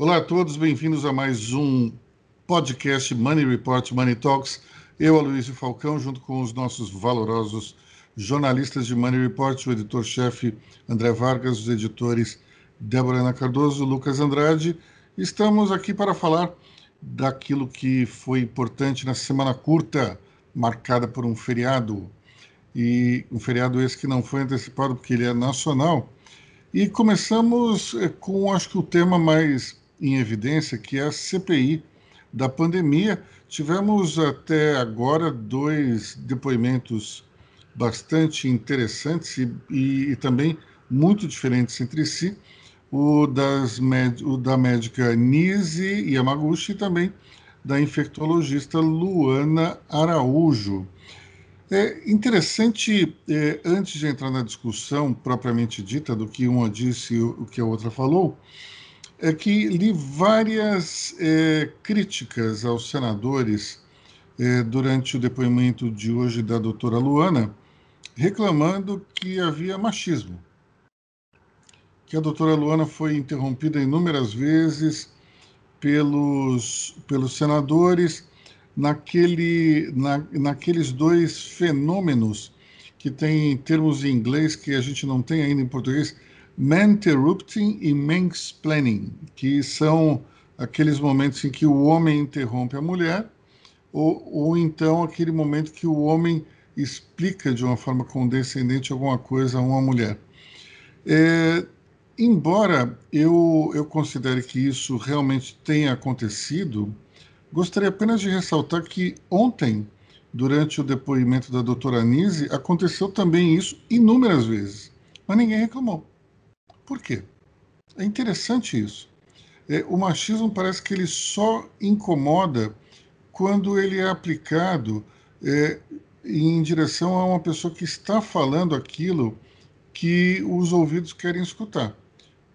Olá a todos, bem-vindos a mais um podcast Money Report Money Talks. Eu, Aloysio Falcão, junto com os nossos valorosos jornalistas de Money Report, o editor-chefe André Vargas, os editores Débora Ana Cardoso, Lucas Andrade, estamos aqui para falar daquilo que foi importante na semana curta, marcada por um feriado, e um feriado esse que não foi antecipado porque ele é nacional. E começamos eh, com, acho que o tema mais em evidência, que é a CPI da pandemia. Tivemos até agora dois depoimentos bastante interessantes e, e, e também muito diferentes entre si. O, das, o da médica Nise Yamaguchi e também da infectologista Luana Araújo. É interessante, é, antes de entrar na discussão propriamente dita do que uma disse e o que a outra falou, é que li várias é, críticas aos senadores é, durante o depoimento de hoje da doutora Luana, reclamando que havia machismo. Que a doutora Luana foi interrompida inúmeras vezes pelos, pelos senadores naquele, na, naqueles dois fenômenos que tem termos em inglês que a gente não tem ainda em português, Manterrupting e Mansplaining, que são aqueles momentos em que o homem interrompe a mulher, ou, ou então aquele momento que o homem explica de uma forma condescendente alguma coisa a uma mulher. É, embora eu, eu considere que isso realmente tenha acontecido, gostaria apenas de ressaltar que ontem, durante o depoimento da doutora Anise, aconteceu também isso inúmeras vezes, mas ninguém reclamou. Por quê? É interessante isso. É, o machismo parece que ele só incomoda quando ele é aplicado é, em direção a uma pessoa que está falando aquilo que os ouvidos querem escutar.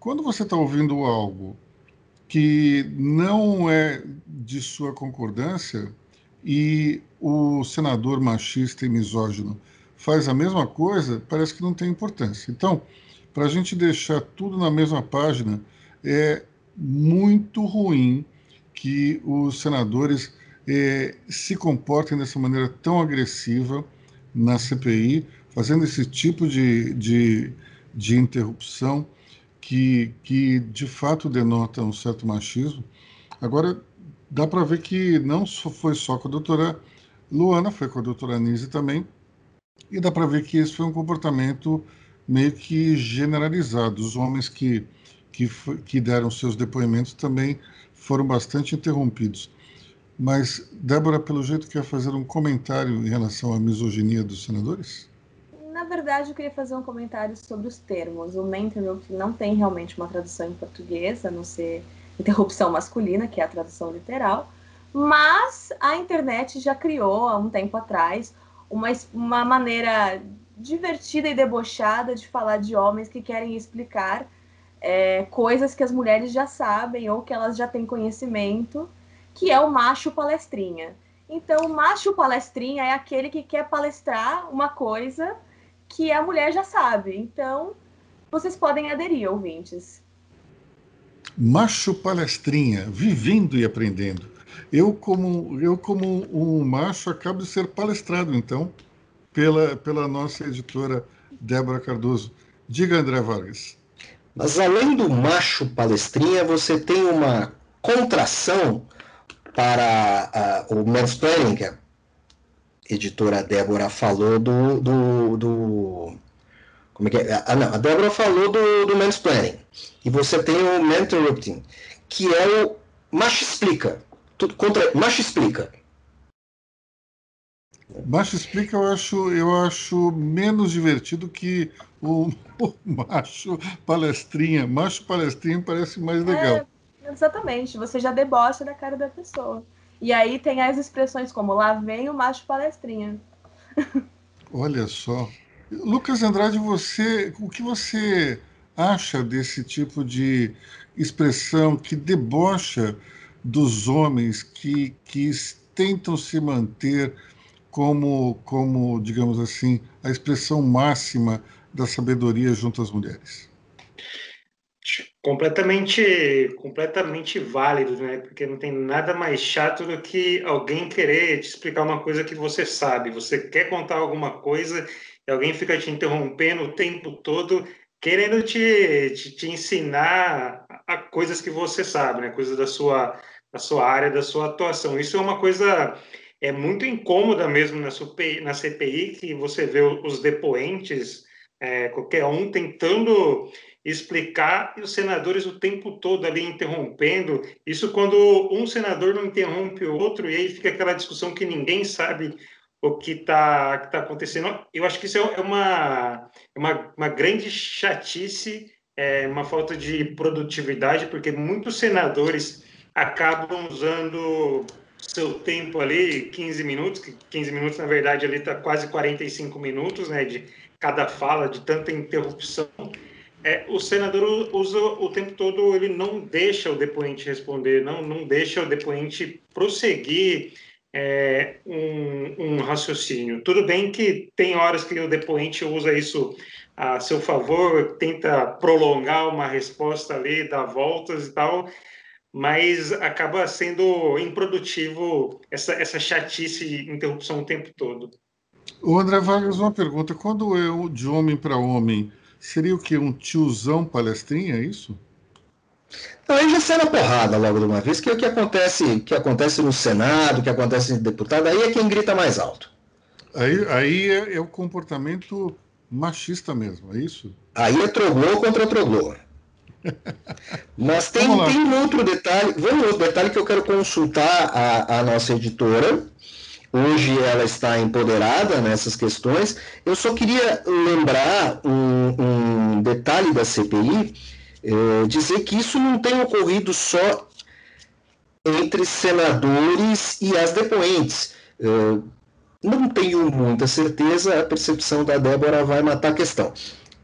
Quando você está ouvindo algo que não é de sua concordância e o senador machista e misógino faz a mesma coisa, parece que não tem importância. Então, para a gente deixar tudo na mesma página, é muito ruim que os senadores é, se comportem dessa maneira tão agressiva na CPI, fazendo esse tipo de, de, de interrupção que, que de fato denota um certo machismo. Agora, dá para ver que não foi só com a doutora Luana, foi com a doutora Anise também, e dá para ver que esse foi um comportamento meio que generalizado. Os homens que, que, que deram seus depoimentos também foram bastante interrompidos. Mas, Débora, pelo jeito, quer fazer um comentário em relação à misoginia dos senadores? Na verdade, eu queria fazer um comentário sobre os termos. O interrupt não tem realmente uma tradução em português, a não ser interrupção masculina, que é a tradução literal. Mas a internet já criou, há um tempo atrás, uma, uma maneira divertida e debochada de falar de homens que querem explicar é, coisas que as mulheres já sabem ou que elas já têm conhecimento, que é o macho palestrinha. Então, o macho palestrinha é aquele que quer palestrar uma coisa que a mulher já sabe. Então, vocês podem aderir, ouvintes. Macho palestrinha, vivendo e aprendendo. Eu como eu como um macho acabo de ser palestrado, então pela, pela nossa editora Débora Cardoso. Diga, André Vargas. Mas além do macho palestrinha, você tem uma contração para uh, o mansplaining, que a editora Débora falou do, do, do como é que é? Ah, não, a Débora falou do, do mansplaining. E você tem o mentorrupting, que é o macho explica. Tudo contra, macho explica. Macho explica, eu acho, eu acho menos divertido que o, o macho palestrinha. Macho palestrinha parece mais legal. É, exatamente, você já debocha da cara da pessoa. E aí tem as expressões como lá vem o macho palestrinha. Olha só. Lucas Andrade, você, o que você acha desse tipo de expressão que debocha dos homens que, que tentam se manter como, como, digamos assim, a expressão máxima da sabedoria junto às mulheres? Completamente, completamente válido, né? Porque não tem nada mais chato do que alguém querer te explicar uma coisa que você sabe. Você quer contar alguma coisa e alguém fica te interrompendo o tempo todo, querendo te, te, te ensinar a coisas que você sabe, né? Coisas da sua, da sua área, da sua atuação. Isso é uma coisa é muito incômoda mesmo na, CPI, na CPI, que você vê os depoentes, é, qualquer um tentando explicar e os senadores o tempo todo ali interrompendo. Isso quando um senador não interrompe o outro e aí fica aquela discussão que ninguém sabe o que está tá acontecendo. Eu acho que isso é uma, é uma, uma grande chatice, é uma falta de produtividade, porque muitos senadores acabam usando seu tempo ali, 15 minutos, que 15 minutos, na verdade, ali está quase 45 minutos, né, de cada fala, de tanta interrupção, é, o senador usa o tempo todo, ele não deixa o depoente responder, não, não deixa o depoente prosseguir é, um, um, raciocínio. Tudo bem que tem horas que o depoente usa isso a seu favor, tenta prolongar uma resposta ali, dar voltas e tal, mas acaba sendo improdutivo essa, essa chatice, interrupção o tempo todo. O André Vargas, uma pergunta: quando é de homem para homem, Seria o quê? Um tiozão palestrinha, é isso? Não, aí já sai na porrada logo de uma vez, que é o que acontece, que acontece no Senado, que acontece no deputado, aí é quem grita mais alto. Aí, aí é, é o comportamento machista mesmo, é isso? Aí é troglô contra troglô. Mas tem, tem um outro detalhe, vamos outro detalhe que eu quero consultar a, a nossa editora, Hoje ela está empoderada nessas questões. Eu só queria lembrar um, um detalhe da CPI, é, dizer que isso não tem ocorrido só entre senadores e as depoentes. É, não tenho muita certeza, a percepção da Débora vai matar a questão.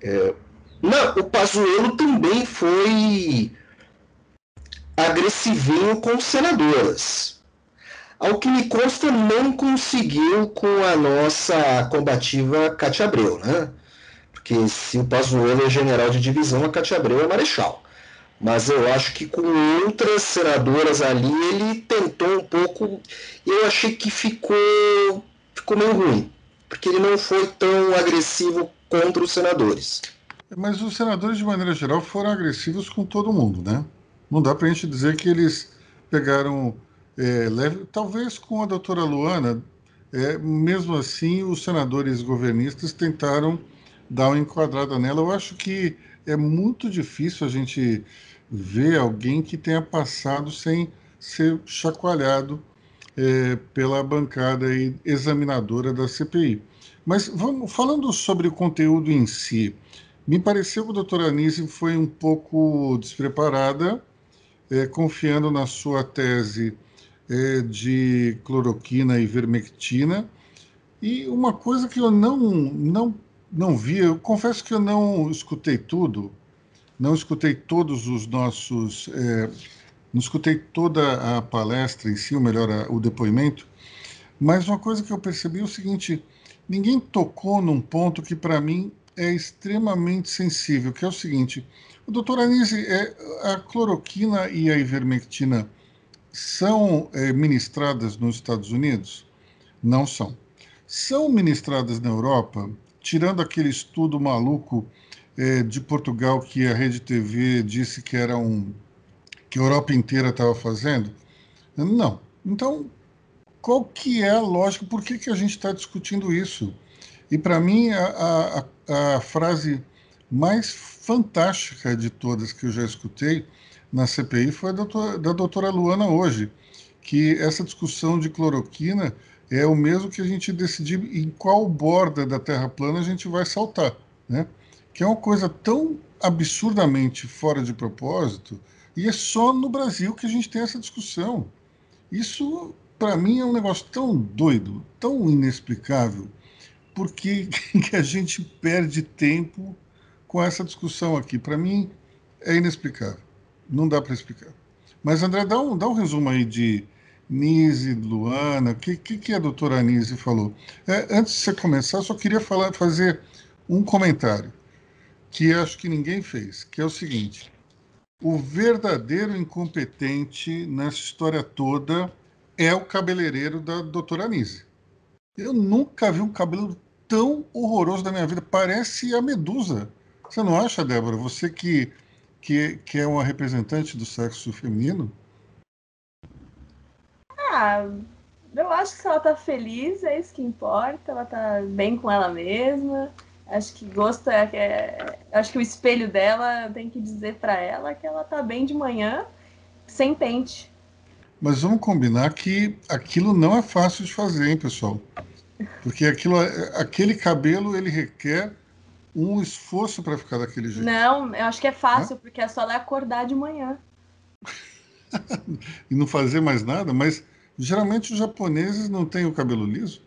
É, não, o Pazuello também foi agressivinho com senadoras ao que me consta, não conseguiu com a nossa combativa Cátia Abreu, né? Porque se o Pazuello é general de divisão, a Cátia Abreu é marechal. Mas eu acho que com outras senadoras ali, ele tentou um pouco. Eu achei que ficou, ficou meio ruim. Porque ele não foi tão agressivo contra os senadores. Mas os senadores, de maneira geral, foram agressivos com todo mundo, né? Não dá para a gente dizer que eles pegaram é, leve, talvez com a doutora Luana, é, mesmo assim, os senadores governistas tentaram dar uma enquadrada nela. Eu acho que é muito difícil a gente ver alguém que tenha passado sem ser chacoalhado é, pela bancada examinadora da CPI. Mas vamos, falando sobre o conteúdo em si, me pareceu que a doutora Anise foi um pouco despreparada, é, confiando na sua tese é, de cloroquina e vermectina. E uma coisa que eu não, não, não vi, eu confesso que eu não escutei tudo, não escutei todos os nossos. É, não escutei toda a palestra em si, ou melhor, o depoimento, mas uma coisa que eu percebi é o seguinte: ninguém tocou num ponto que para mim é extremamente sensível, que é o seguinte: o doutor Anise, é, a cloroquina e a ivermectina são é, ministradas nos Estados Unidos? Não são. São ministradas na Europa, tirando aquele estudo maluco é, de Portugal que a Rede TV disse que era um que a Europa inteira estava fazendo? Não. Então, qual que é a lógica? Por que, que a gente está discutindo isso? E para mim, a, a, a frase mais fantástica de todas que eu já escutei na CPI foi doutora, da doutora Luana hoje, que essa discussão de cloroquina é o mesmo que a gente decidir em qual borda da Terra plana a gente vai saltar, né? Que é uma coisa tão absurdamente fora de propósito e é só no Brasil que a gente tem essa discussão. Isso, para mim, é um negócio tão doido, tão inexplicável, porque que a gente perde tempo com essa discussão aqui. Para mim, é inexplicável não dá para explicar. Mas, André, dá um, dá um resumo aí de Nise, Luana, o que, que, que, a doutora Nise falou. É, antes de você começar, só queria falar, fazer um comentário que acho que ninguém fez, que é o seguinte. o verdadeiro incompetente nessa história toda é o cabeleireiro da doutora Anise. Eu nunca vi um cabelo tão horroroso da minha vida. Parece a Medusa. Você não acha, Débora? Você que, que, que é uma representante do sexo feminino? Ah, eu acho que se ela tá feliz, é isso que importa. Ela tá bem com ela mesma. Acho que gosto é, é acho que o espelho dela tem que dizer para ela que ela tá bem de manhã, sem pente. Mas vamos combinar que aquilo não é fácil de fazer, hein, pessoal? Porque aquilo, aquele cabelo ele requer um esforço para ficar daquele jeito. Não, eu acho que é fácil, porque é só ela acordar de manhã. e não fazer mais nada, mas geralmente os japoneses não têm o cabelo liso.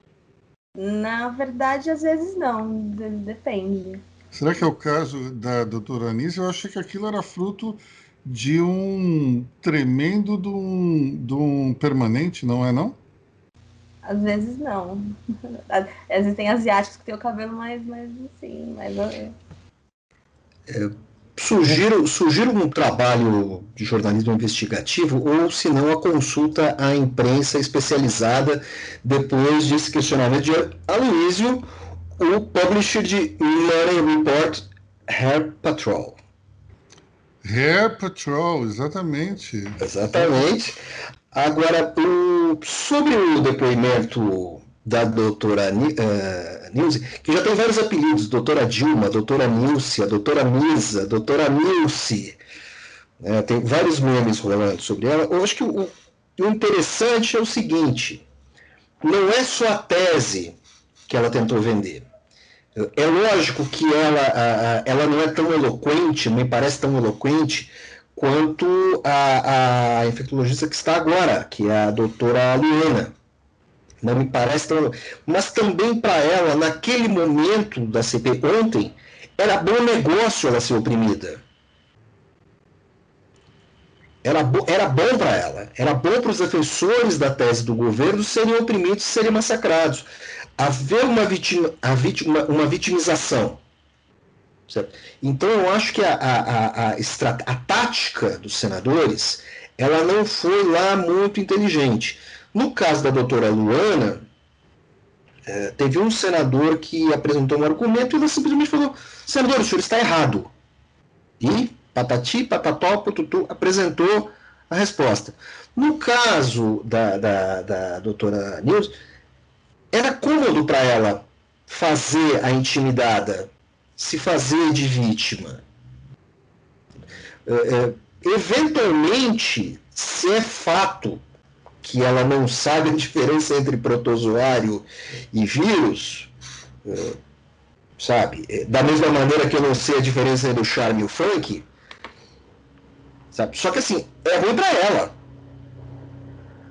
Na verdade, às vezes não, depende. Será que é o caso da doutora Anísia? Eu achei que aquilo era fruto de um tremendo de um, de um permanente, não é não? Às vezes não. Às vezes tem asiáticos que têm o cabelo mais, mais assim, mais... É, sugiro, sugiro um trabalho de jornalismo investigativo ou, se não, a consulta à imprensa especializada depois desse questionamento de Aloysio, o publisher de Money Report Hair Patrol. Hair Patrol, exatamente. Exatamente. Agora, sobre o depoimento da doutora uh, Nilce, que já tem vários apelidos, doutora Dilma, doutora Nilce, doutora Misa, doutora Nilce, né, tem vários memes rolando sobre ela. Eu acho que o, o interessante é o seguinte, não é só a tese que ela tentou vender. É lógico que ela, ela não é tão eloquente, me parece tão eloquente quanto a, a infectologista que está agora, que é a doutora Luana. Não me parece tão. Mas também para ela, naquele momento da CP, ontem, era bom negócio ela ser oprimida. Era, bo era bom para ela. Era bom para os defensores da tese do governo serem oprimidos serem massacrados. Haver uma, vitima, uma, uma vitimização Certo? Então eu acho que a, a, a, a, tática dos senadores ela não foi lá muito inteligente. No caso da doutora Luana, é, teve um senador que apresentou um argumento e ela simplesmente falou: senador, o senhor está errado. E patati, patató, pututu, apresentou a resposta. No caso da, da, da doutora Nilson, era cômodo para ela fazer a intimidada se fazer de vítima. É, é, eventualmente, se é fato que ela não sabe a diferença entre protozoário e vírus, é, sabe? É, da mesma maneira que eu não sei a diferença entre o charme e o funk, sabe? Só que assim, é ruim para ela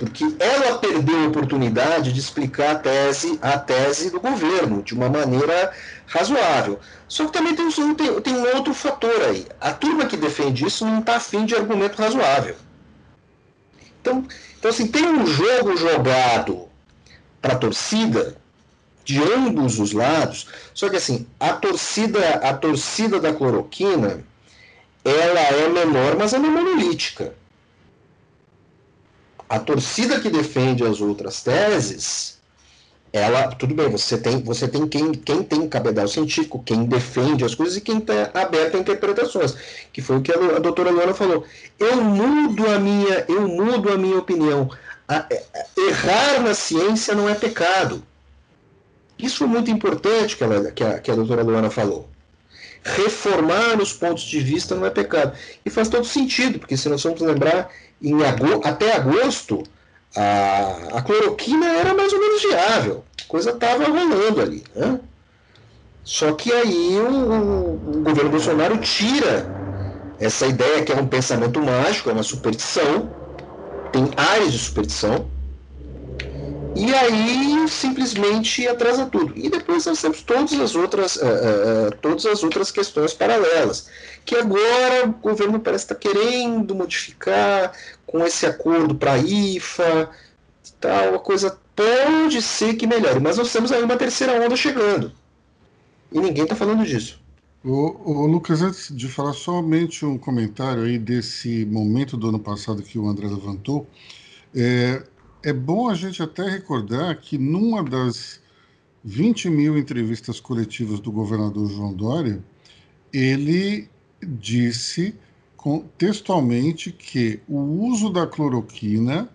porque ela perdeu a oportunidade de explicar a tese, a tese do governo de uma maneira razoável. Só que também tem, tem, tem um outro fator aí. A turma que defende isso não está afim de argumento razoável. Então, então, assim, tem um jogo jogado para a torcida de ambos os lados. Só que assim, a torcida, a torcida da cloroquina, ela é menor, mas é monolítica a torcida que defende as outras teses, ela, tudo bem, você tem, você tem quem, quem tem cabedal científico, quem defende as coisas e quem está aberto a interpretações, que foi o que a, a doutora Luana falou. Eu mudo a minha, eu mudo a minha opinião. A, a, é, errar na ciência não é pecado. Isso foi muito importante que, ela, que, a, que a doutora Luana falou. Reformar os pontos de vista não é pecado. E faz todo sentido, porque se nós vamos lembrar, em agosto, até agosto, a, a cloroquina era mais ou menos viável. A coisa estava rolando ali. Né? Só que aí o, o, governo Bolsonaro tira essa ideia que é um pensamento mágico, é uma superstição, tem áreas de superstição, e aí simplesmente atrasa tudo. E depois nós temos todas as outras, uh, uh, todas as outras questões paralelas, que agora o governo parece estar querendo modificar com esse acordo para a IFA, tal, a coisa pode ser que melhore, mas nós temos aí uma terceira onda chegando. E ninguém está falando disso. O, Lucas, antes de falar somente um comentário aí desse momento do ano passado que o André levantou, é, é bom a gente até recordar que numa das 20 mil entrevistas coletivas do governador João Dória, ele disse textualmente que o uso da cloroquina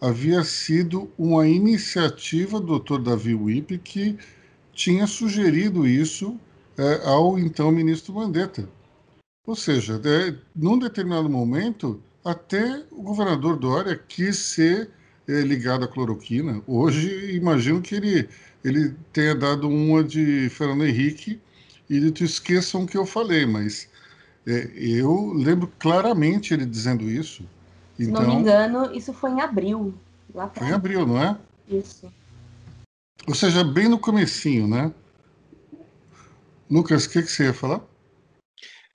havia sido uma iniciativa do Dr. Davi Wippe que tinha sugerido isso é, ao então ministro Mandetta. Ou seja, é, num determinado momento, até o governador Dória quis ser é, ligado à cloroquina. Hoje, imagino que ele, ele tenha dado uma de Fernando Henrique e dito: esqueçam o que eu falei, mas é, eu lembro claramente ele dizendo isso. Se então, não me engano, isso foi em abril. Lá foi em abril, não é? Isso. Ou seja, bem no comecinho, né? Lucas, o que, que você ia falar?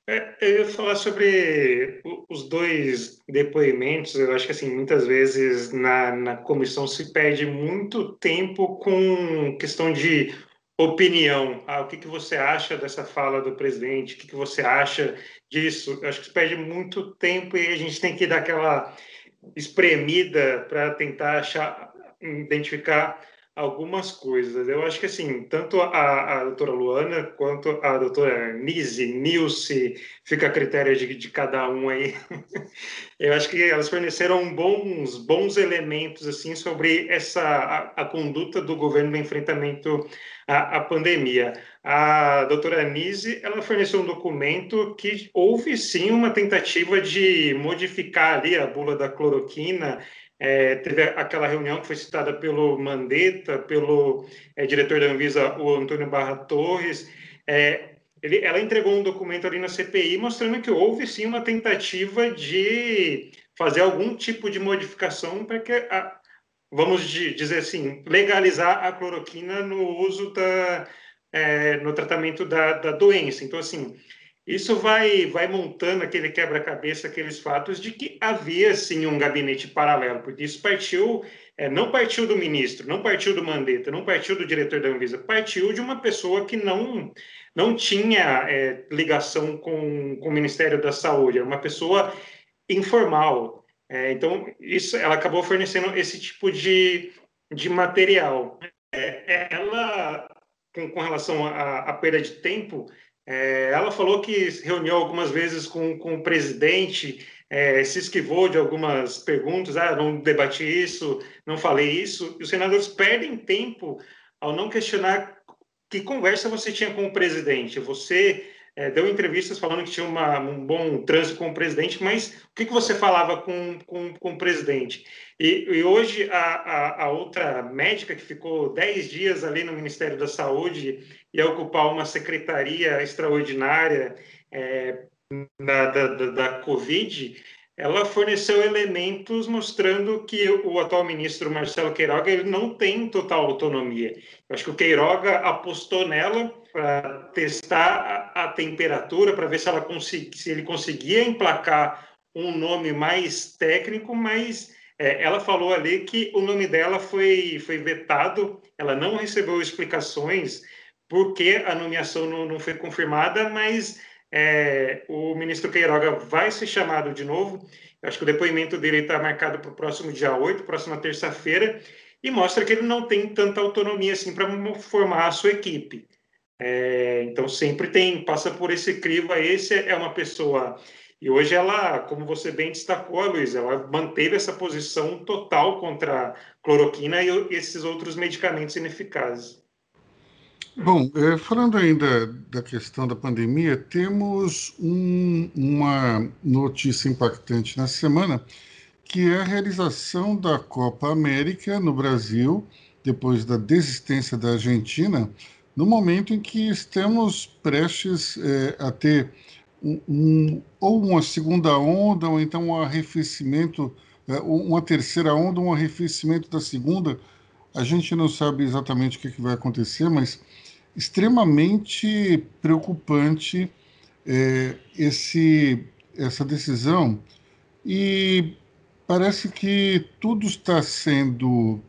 É, eu ia falar sobre os dois depoimentos. Eu acho que assim muitas vezes na, na comissão se perde muito tempo com questão de opinião. Ah, o que, que você acha dessa fala do presidente? O que, que você acha disso? Eu acho que se perde muito tempo e a gente tem que dar aquela espremida para tentar achar, identificar algumas coisas. Eu acho que, assim, tanto a, a doutora Luana quanto a doutora Nise, Nilce, fica a critério de, de cada um aí. Eu acho que elas forneceram bons, bons elementos, assim, sobre essa, a, a conduta do governo no enfrentamento à, à pandemia. A doutora Nise, ela forneceu um documento que houve, sim, uma tentativa de modificar ali a bula da cloroquina é, teve aquela reunião que foi citada pelo Mandetta, pelo é, diretor da Anvisa, o Antônio Barra Torres. É, ele, ela entregou um documento ali na CPI mostrando que houve sim uma tentativa de fazer algum tipo de modificação para que, a, vamos dizer assim, legalizar a cloroquina no uso da, é, no tratamento da, da doença. Então, assim, isso vai, vai montando aquele quebra-cabeça, aqueles fatos de que havia sim um gabinete paralelo, porque isso partiu, é, não partiu do ministro, não partiu do Mandetta, não partiu do diretor da Anvisa, partiu de uma pessoa que não, não tinha é, ligação com, com o Ministério da Saúde, era uma pessoa informal. É, então, isso, ela acabou fornecendo esse tipo de, de material. É, ela, com, com relação à perda de tempo, é, ela falou que reuniu algumas vezes com, com o presidente, é, se esquivou de algumas perguntas, ah, não debati isso, não falei isso, e os senadores perdem tempo ao não questionar que conversa você tinha com o presidente. Você é, deu entrevistas falando que tinha uma, um bom trânsito com o presidente, mas o que, que você falava com, com, com o presidente? E, e hoje, a, a, a, outra médica que ficou 10 dias ali no Ministério da Saúde ia ocupar uma secretaria extraordinária é, da, da, da Covid, ela forneceu elementos mostrando que o atual ministro Marcelo Queiroga ele não tem total autonomia. Eu acho que o Queiroga apostou nela para testar a, a temperatura, para ver se, ela se ele conseguia emplacar um nome mais técnico, mas é, ela falou ali que o nome dela foi, foi vetado, ela não recebeu explicações por que a nomeação não, não foi confirmada, mas é, o ministro Queiroga vai ser chamado de novo. Eu acho que o depoimento dele está marcado para o próximo dia 8, próxima terça-feira, e mostra que ele não tem tanta autonomia assim para formar a sua equipe. É, então sempre tem, passa por esse crivo. Esse é uma pessoa. E hoje ela, como você bem destacou, Luiz, ela manteve essa posição total contra a cloroquina e esses outros medicamentos ineficazes. Bom, é, falando ainda da questão da pandemia, temos um, uma notícia impactante na semana, que é a realização da Copa América no Brasil, depois da desistência da Argentina, no momento em que estamos prestes é, a ter um, um, ou uma segunda onda, ou então um arrefecimento, é, uma terceira onda, um arrefecimento da segunda. A gente não sabe exatamente o que, que vai acontecer, mas extremamente preocupante é, esse, essa decisão e parece que tudo está sendo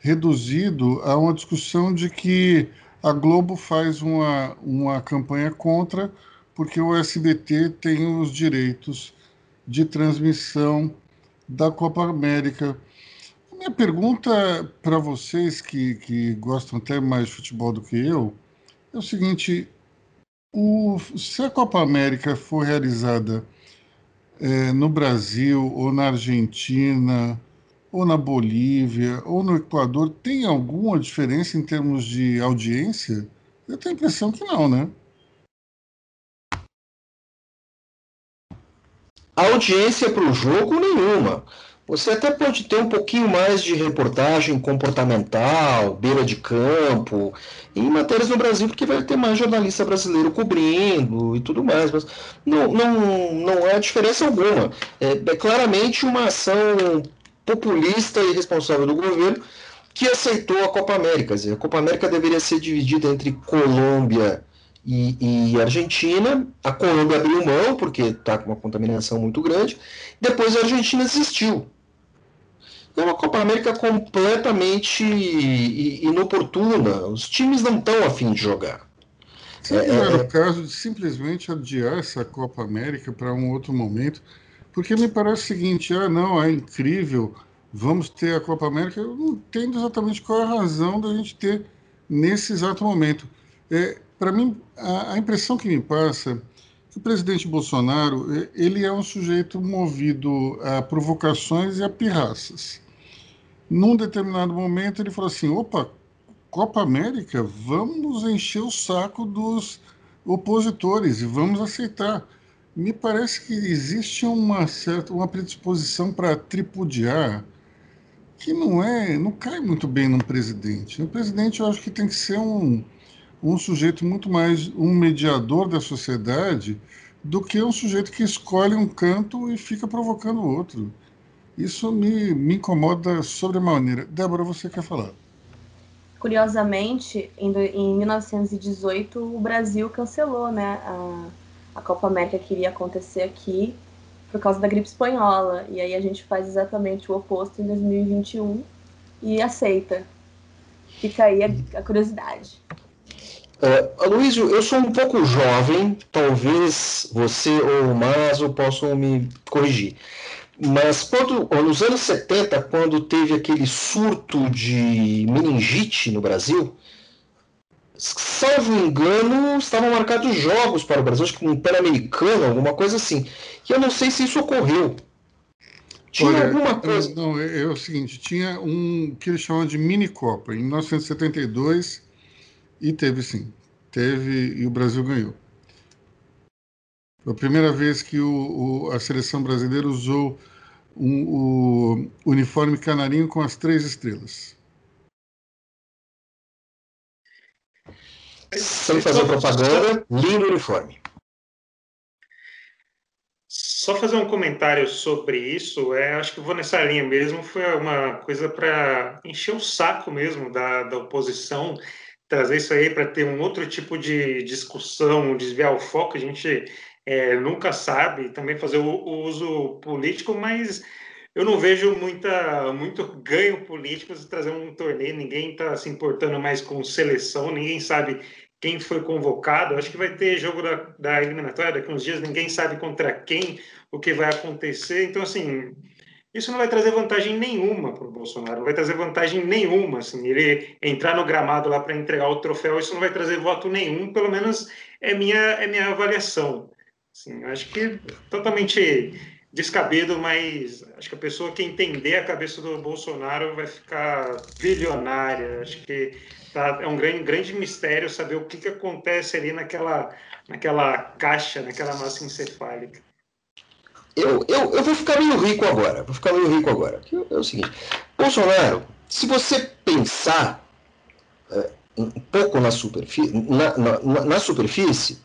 reduzido a uma discussão de que a Globo faz uma, uma campanha contra, porque o SBT tem os direitos de transmissão da Copa América. Minha pergunta para vocês que, que gostam até mais de futebol do que eu é o seguinte: o, se a Copa América for realizada é, no Brasil ou na Argentina ou na Bolívia, ou no Equador, tem alguma diferença em termos de audiência? Eu tenho a impressão que não, né? Audiência para o jogo nenhuma. Você até pode ter um pouquinho mais de reportagem comportamental, beira de campo, em matérias no Brasil, porque vai ter mais jornalista brasileiro cobrindo e tudo mais, mas não, não, não há diferença alguma. É, é claramente uma ação populista e irresponsável do governo que aceitou a Copa América. Dizer, a Copa América deveria ser dividida entre Colômbia e, e Argentina. A Colômbia abriu mão, porque está com uma contaminação muito grande. Depois a Argentina desistiu. É uma Copa América completamente inoportuna. Os times não estão afim de jogar. Será que não era é, o caso de simplesmente adiar essa Copa América para um outro momento? Porque me parece o seguinte, ah, não, é incrível, vamos ter a Copa América. Eu não entendo exatamente qual é a razão da gente ter nesse exato momento. É, Para mim, a, a, impressão que me passa é que o presidente Bolsonaro é, ele é um sujeito movido a provocações e a pirraças. Num determinado momento, ele falou assim: opa, Copa América, vamos encher o saco dos opositores e vamos aceitar me parece que existe uma certa uma predisposição para tripudiar que não é não cai muito bem no presidente. O presidente eu acho que tem que ser um, um sujeito muito mais um mediador da sociedade do que um sujeito que escolhe um canto e fica provocando o outro. Isso me, me incomoda sobremaneira. Débora, você quer falar? Curiosamente, em, em 1918, o Brasil cancelou né, a, a Copa América que iria acontecer aqui por causa da gripe espanhola. E aí a gente faz exatamente o oposto em 2021 e aceita. Fica aí a, a curiosidade. Uh, Aloysio, eu sou um pouco jovem, talvez você ou o Maso possam me corrigir. Mas quando, nos anos 70, quando teve aquele surto de meningite no Brasil, salvo engano, estavam marcados jogos para o Brasil, acho que um Pan-Americano, alguma coisa assim. E eu não sei se isso ocorreu. Tinha Olha, alguma coisa. Não, é, é, o seguinte: tinha um que eles chamam de mini Copa, em 1972, e teve sim. Teve e o Brasil ganhou. Foi a primeira vez que o, o, a seleção brasileira usou um, o uniforme canarinho com as três estrelas. Sem fazer propaganda, lindo uniforme. Só fazer um comentário sobre isso, é, acho que vou nessa linha mesmo, foi uma coisa para encher o saco mesmo da, da oposição, trazer isso aí para ter um outro tipo de discussão, desviar o foco, a gente é, nunca sabe, também fazer o, o uso político, mas eu não vejo muita, muito ganho político de trazer um torneio, ninguém está se importando mais com seleção, ninguém sabe quem foi convocado. Acho que vai ter jogo da, da eliminatória daqui uns dias, ninguém sabe contra quem, o que vai acontecer. Então, assim, isso não vai trazer vantagem nenhuma para o Bolsonaro, não vai trazer vantagem nenhuma. Assim, ele entrar no gramado lá para entregar o troféu, isso não vai trazer voto nenhum, pelo menos é minha, é minha avaliação. Assim, acho que totalmente descabido, mas acho que a pessoa que entender a cabeça do Bolsonaro vai ficar bilionária. Acho que tá, é um grande, grande mistério saber o que, que acontece ali naquela, naquela caixa, naquela massa encefálica. Eu, eu, eu vou ficar meio rico agora. Vou ficar meio rico agora. É o seguinte: Bolsonaro, se você pensar é, um pouco na superfície, na, na, na superfície,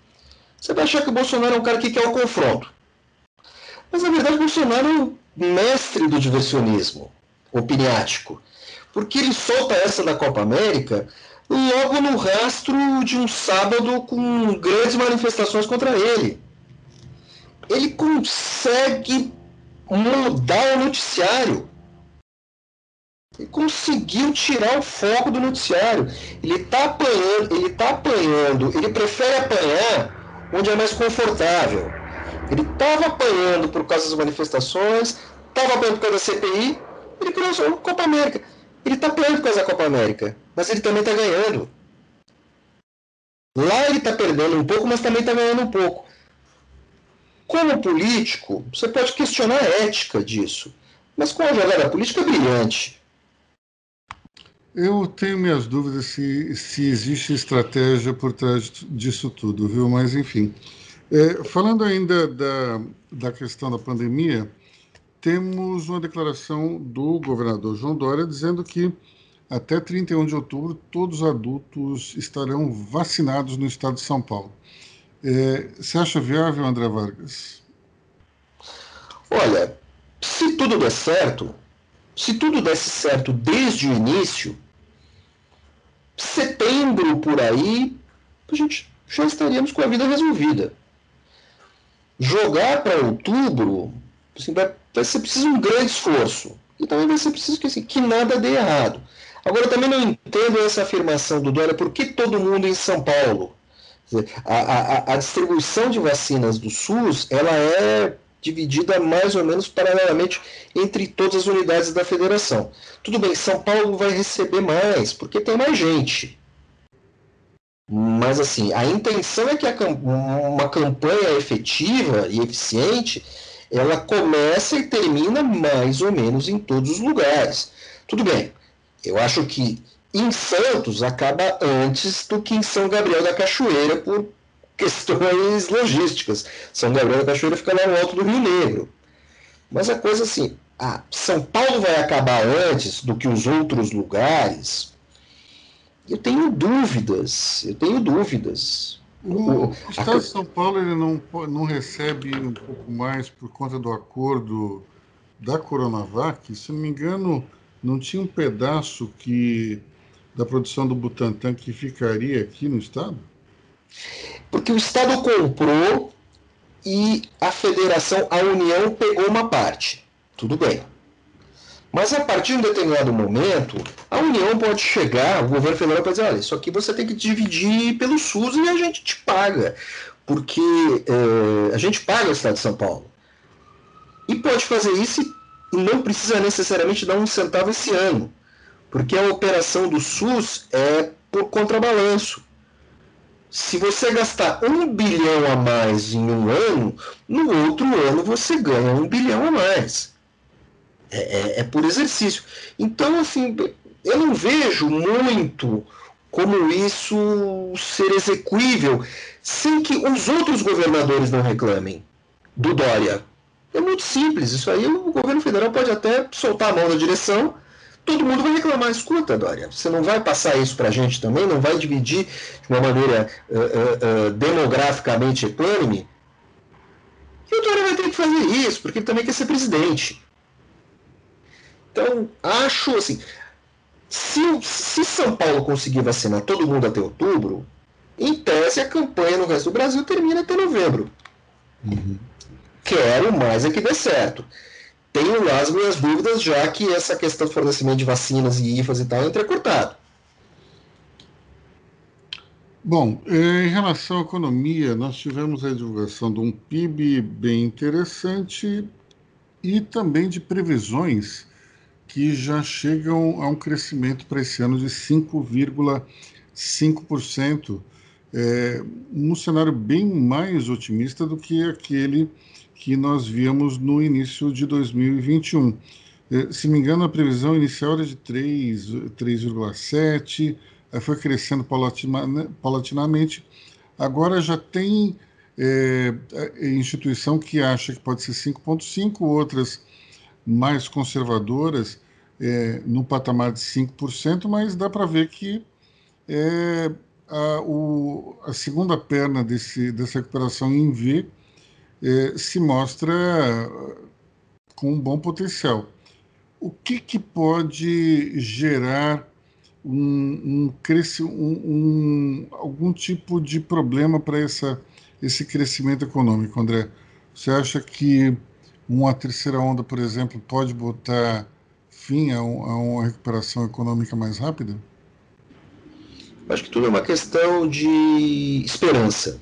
você vai achar que o Bolsonaro é um cara que quer o confronto. Mas na verdade Bolsonaro é o mestre do diversionismo opiniático, porque ele solta essa da Copa América logo no rastro de um sábado com grandes manifestações contra ele. Ele consegue mudar o noticiário. Ele conseguiu tirar o foco do noticiário. Ele está apanhando, ele tá apanhando, ele prefere apanhar onde é mais confortável. Ele estava apanhando por causa das manifestações, estava apanhando por causa da CPI, ele criou a Copa América. Ele apanhando por causa da Copa América, mas ele também está ganhando. Lá ele está perdendo um pouco, mas também está ganhando um pouco. Como político, você pode questionar a ética disso, mas com a jogada política é brilhante. Eu tenho minhas dúvidas se, se existe estratégia por trás disso tudo, viu? Mas, enfim. É, falando ainda da, da questão da pandemia, temos uma declaração do governador João Dória dizendo que até 31 de outubro todos os adultos estarão vacinados no estado de São Paulo. É, você acha viável, André Vargas? Olha, se tudo der certo, se tudo desse certo desde o início, setembro por aí, a gente já estaríamos com a vida resolvida. Jogar para outubro assim, vai, vai ser preciso um grande esforço. E também vai ser preciso que, assim, que nada dê errado. Agora, também não entendo essa afirmação do Dória, por que todo mundo em São Paulo? A, a, a distribuição de vacinas do SUS ela é dividida mais ou menos paralelamente entre todas as unidades da federação. Tudo bem, São Paulo vai receber mais, porque tem mais gente. Mas assim, a intenção é que a, uma campanha efetiva e eficiente, ela começa e termina mais ou menos em todos os lugares. Tudo bem, eu acho que em Santos acaba antes do que em São Gabriel da Cachoeira, por questões logísticas. São Gabriel da Cachoeira fica lá no alto do Rio Negro. Mas a coisa assim, ah, São Paulo vai acabar antes do que os outros lugares? Eu tenho dúvidas, eu tenho dúvidas. O, o Estado de São Paulo ele não, não recebe um pouco mais por conta do acordo da Coronavac? Se não me engano, não tinha um pedaço que da produção do Butantan que ficaria aqui no Estado? Porque o Estado comprou e a federação, a União, pegou uma parte. Tudo bem. Mas a partir de um determinado momento, a União pode chegar, o governo federal pode dizer, olha, isso aqui você tem que dividir pelo SUS e a gente te paga. Porque é, a gente paga o Estado de São Paulo. E pode fazer isso e não precisa necessariamente dar um centavo esse ano. Porque a operação do SUS é por contrabalanço. Se você gastar um bilhão a mais em um ano, no outro ano você ganha um bilhão a mais. É, é, é por exercício. Então, assim, eu não vejo muito como isso ser execuível sem que os outros governadores não reclamem do Dória. É muito simples. Isso aí o governo federal pode até soltar a mão da direção todo mundo vai reclamar. Escuta, Dória, você não vai passar isso para a gente também? Não vai dividir de uma maneira uh, uh, uh, demograficamente equânime? E o Dória vai ter que fazer isso, porque ele também quer ser presidente. Então, acho assim, se, se São Paulo conseguir vacinar todo mundo até outubro, em tese a campanha no resto do Brasil termina até novembro. Uhum. Quero mais é que dê certo tenho lá as minhas dúvidas, já que essa questão do fornecimento de vacinas e IFAs e tal é entrecortado. Bom, em relação à economia, nós tivemos a divulgação de um PIB bem interessante e também de previsões que já chegam a um crescimento para esse ano de 5,5%, é, um cenário bem mais otimista do que aquele que nós víamos no início de 2021. Eh, se me engano, a previsão inicial era de 3,7, foi crescendo paulatinamente. Agora já tem é, instituição que acha que pode ser 5,5, outras mais conservadoras é, no patamar de 5%, mas dá para ver que é, a, o, a segunda perna desse, dessa recuperação em V é, se mostra com um bom potencial. O que, que pode gerar um, um, um, algum tipo de problema para esse crescimento econômico, André? Você acha que uma terceira onda, por exemplo, pode botar fim a, um, a uma recuperação econômica mais rápida? Acho que tudo é uma questão de esperança.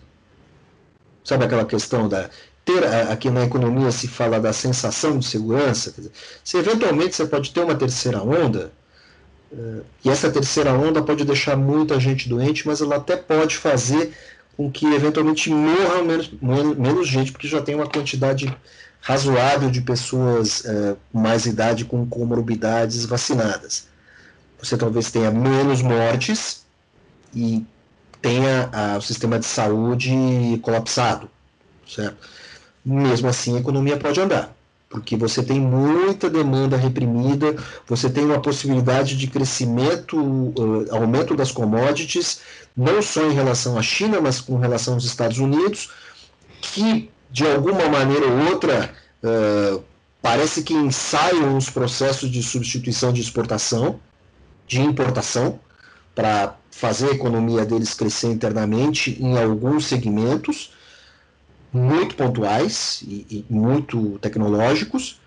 Sabe aquela questão da ter aqui na economia se fala da sensação de segurança. se eventualmente você pode ter uma terceira onda, eh, e essa terceira onda pode deixar muita gente doente, mas ela até pode fazer com que eventualmente morra menos, menos gente, porque já tem uma quantidade razoável de pessoas é, mais idade com comorbidades vacinadas. Você talvez tenha menos mortes e tenha a, o sistema de saúde colapsado, certo? Mesmo assim, a economia pode andar, porque você tem muita demanda reprimida, você tem uma possibilidade de crescimento, uh, aumento das commodities, não só em relação à China, mas com relação aos Estados Unidos, que de alguma maneira ou outra uh, parece que ensaiam os processos de substituição de exportação, de importação, para fazer a economia deles crescer internamente em alguns segmentos muito pontuais e, e muito tecnológicos,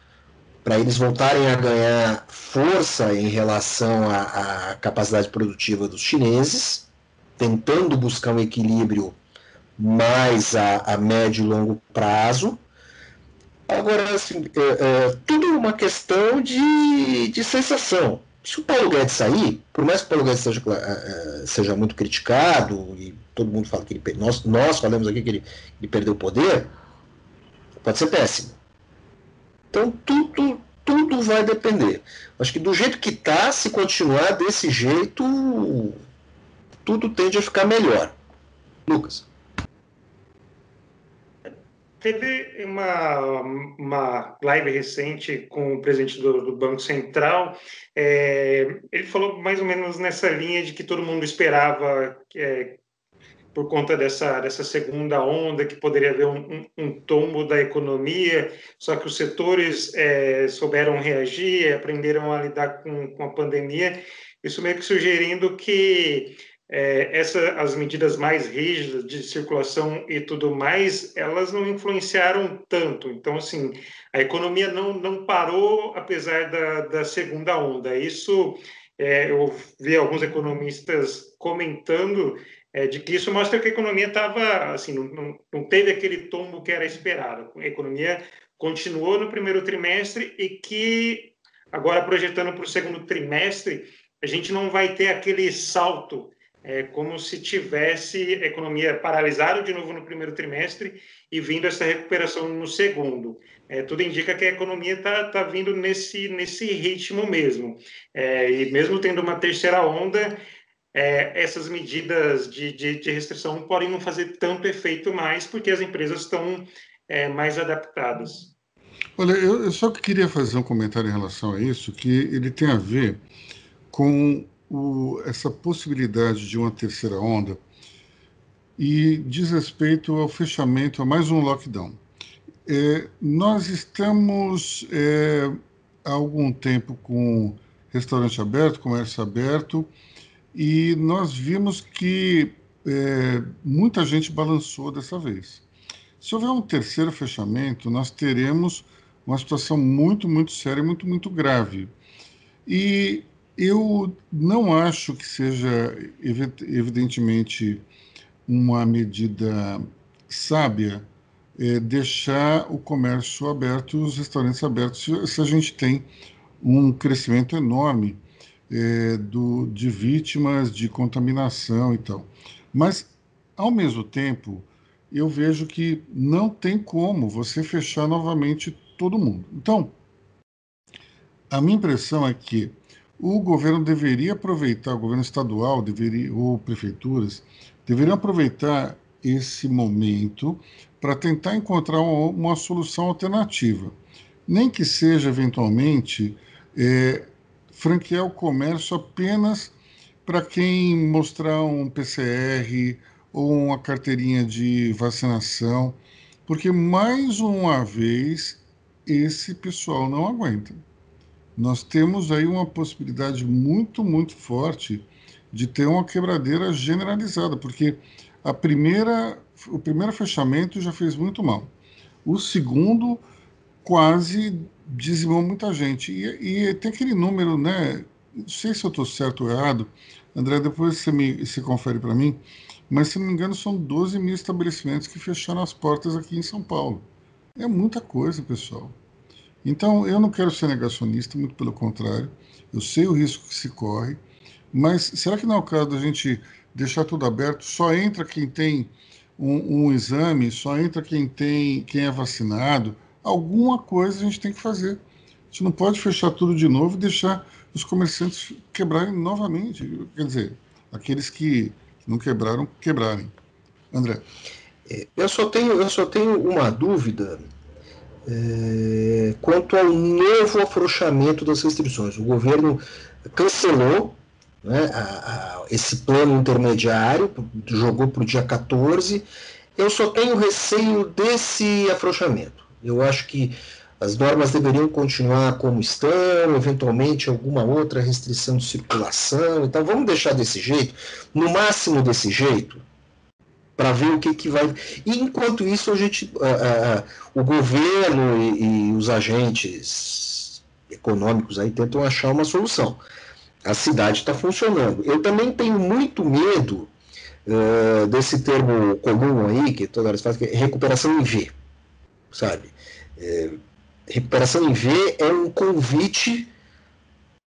para eles voltarem a ganhar força em relação à, à, capacidade produtiva dos chineses, tentando buscar um equilíbrio mais a, a médio e longo prazo. Agora, assim, é, é, tudo uma questão de, de sensação se o Paulo Guedes sair, por mais que o Paulo Guedes seja, uh, seja muito criticado, e todo mundo fala que ele, nós, nós falamos aqui que ele, ele perdeu o poder, pode ser péssimo. Então tudo, tudo vai depender. Acho que do jeito que está, se continuar desse jeito, tudo tende a ficar melhor. Lucas. Teve uma, uma live recente com o presidente do, do Banco Central. É, ele falou mais ou menos nessa linha de que todo mundo esperava, é, por conta dessa, dessa segunda onda, que poderia haver um, um, um tombo da economia, só que os setores é, souberam reagir, aprenderam a lidar com, com a pandemia. Isso meio que sugerindo que é, essa, as medidas mais rígidas de circulação e tudo mais, elas não influenciaram tanto. Então, assim, a economia não, não parou apesar da, da segunda onda. Isso, é, eu vi alguns economistas comentando é, de que isso mostra que a economia estava, assim, não, não teve aquele tombo que era esperado. A economia continuou no primeiro trimestre e que, agora projetando para o segundo trimestre, a gente não vai ter aquele salto é como se tivesse a economia paralisada de novo no primeiro trimestre e vindo essa recuperação no segundo. É, tudo indica que a economia está tá vindo nesse, nesse ritmo mesmo. É, e mesmo tendo uma terceira onda, é, essas medidas de, de, de, restrição podem não fazer tanto efeito mais, porque as empresas estão é, mais adaptadas. Olha, eu, eu só queria fazer um comentário em relação a isso, que ele tem a ver com o, essa possibilidade de uma terceira onda e diz respeito ao fechamento, a mais um lockdown. É, nós estamos é, há algum tempo com restaurante aberto, comércio aberto, e nós vimos que é, muita gente balançou dessa vez. Se houver um terceiro fechamento, nós teremos uma situação muito, muito séria, muito, muito grave. E eu não acho que seja, evidentemente, uma medida sábia é, deixar o comércio aberto, os restaurantes abertos, se, a gente tem um crescimento enorme é, do, de vítimas de contaminação e tal. Mas, ao mesmo tempo, eu vejo que não tem como você fechar novamente todo mundo. Então, a minha impressão é que o governo deveria aproveitar, o governo estadual deveria, ou prefeituras, deveriam aproveitar esse momento para tentar encontrar uma, uma, solução alternativa. Nem que seja, eventualmente, é, franquear o comércio apenas para quem mostrar um PCR ou uma carteirinha de vacinação, porque, mais uma vez, esse pessoal não aguenta nós temos aí uma possibilidade muito, muito forte de ter uma quebradeira generalizada, porque a primeira, o primeiro fechamento já fez muito mal. O segundo quase dizimou muita gente. E, e, tem aquele número, né? Não sei se eu estou certo ou errado, André, depois você me se confere para mim, mas se não me engano são 12 mil estabelecimentos que fecharam as portas aqui em São Paulo. É muita coisa, pessoal. Então, eu não quero ser negacionista, muito pelo contrário. Eu sei o risco que se corre, mas será que não é o caso da gente deixar tudo aberto? Só entra quem tem um, um exame, só entra quem tem, quem é vacinado. Alguma coisa a gente tem que fazer. A gente não pode fechar tudo de novo e deixar os comerciantes quebrarem novamente. Quer dizer, aqueles que não quebraram, quebrarem. André. É, eu só tenho, eu só tenho uma dúvida é, quanto ao novo afrouxamento das restrições. O governo cancelou né, a, a, esse plano intermediário, jogou para o dia 14. Eu só tenho receio desse afrouxamento. Eu acho que as normas deveriam continuar como estão, eventualmente alguma outra restrição de circulação. Então vamos deixar desse jeito, no máximo desse jeito, para ver o que, que vai. E enquanto isso, a gente, uh, uh, o governo e, e, os agentes econômicos aí tentam achar uma solução. A cidade está funcionando. Eu também tenho muito medo uh, desse termo comum aí, que toda hora se fala, que é recuperação em V. Sabe? É, recuperação em V é um convite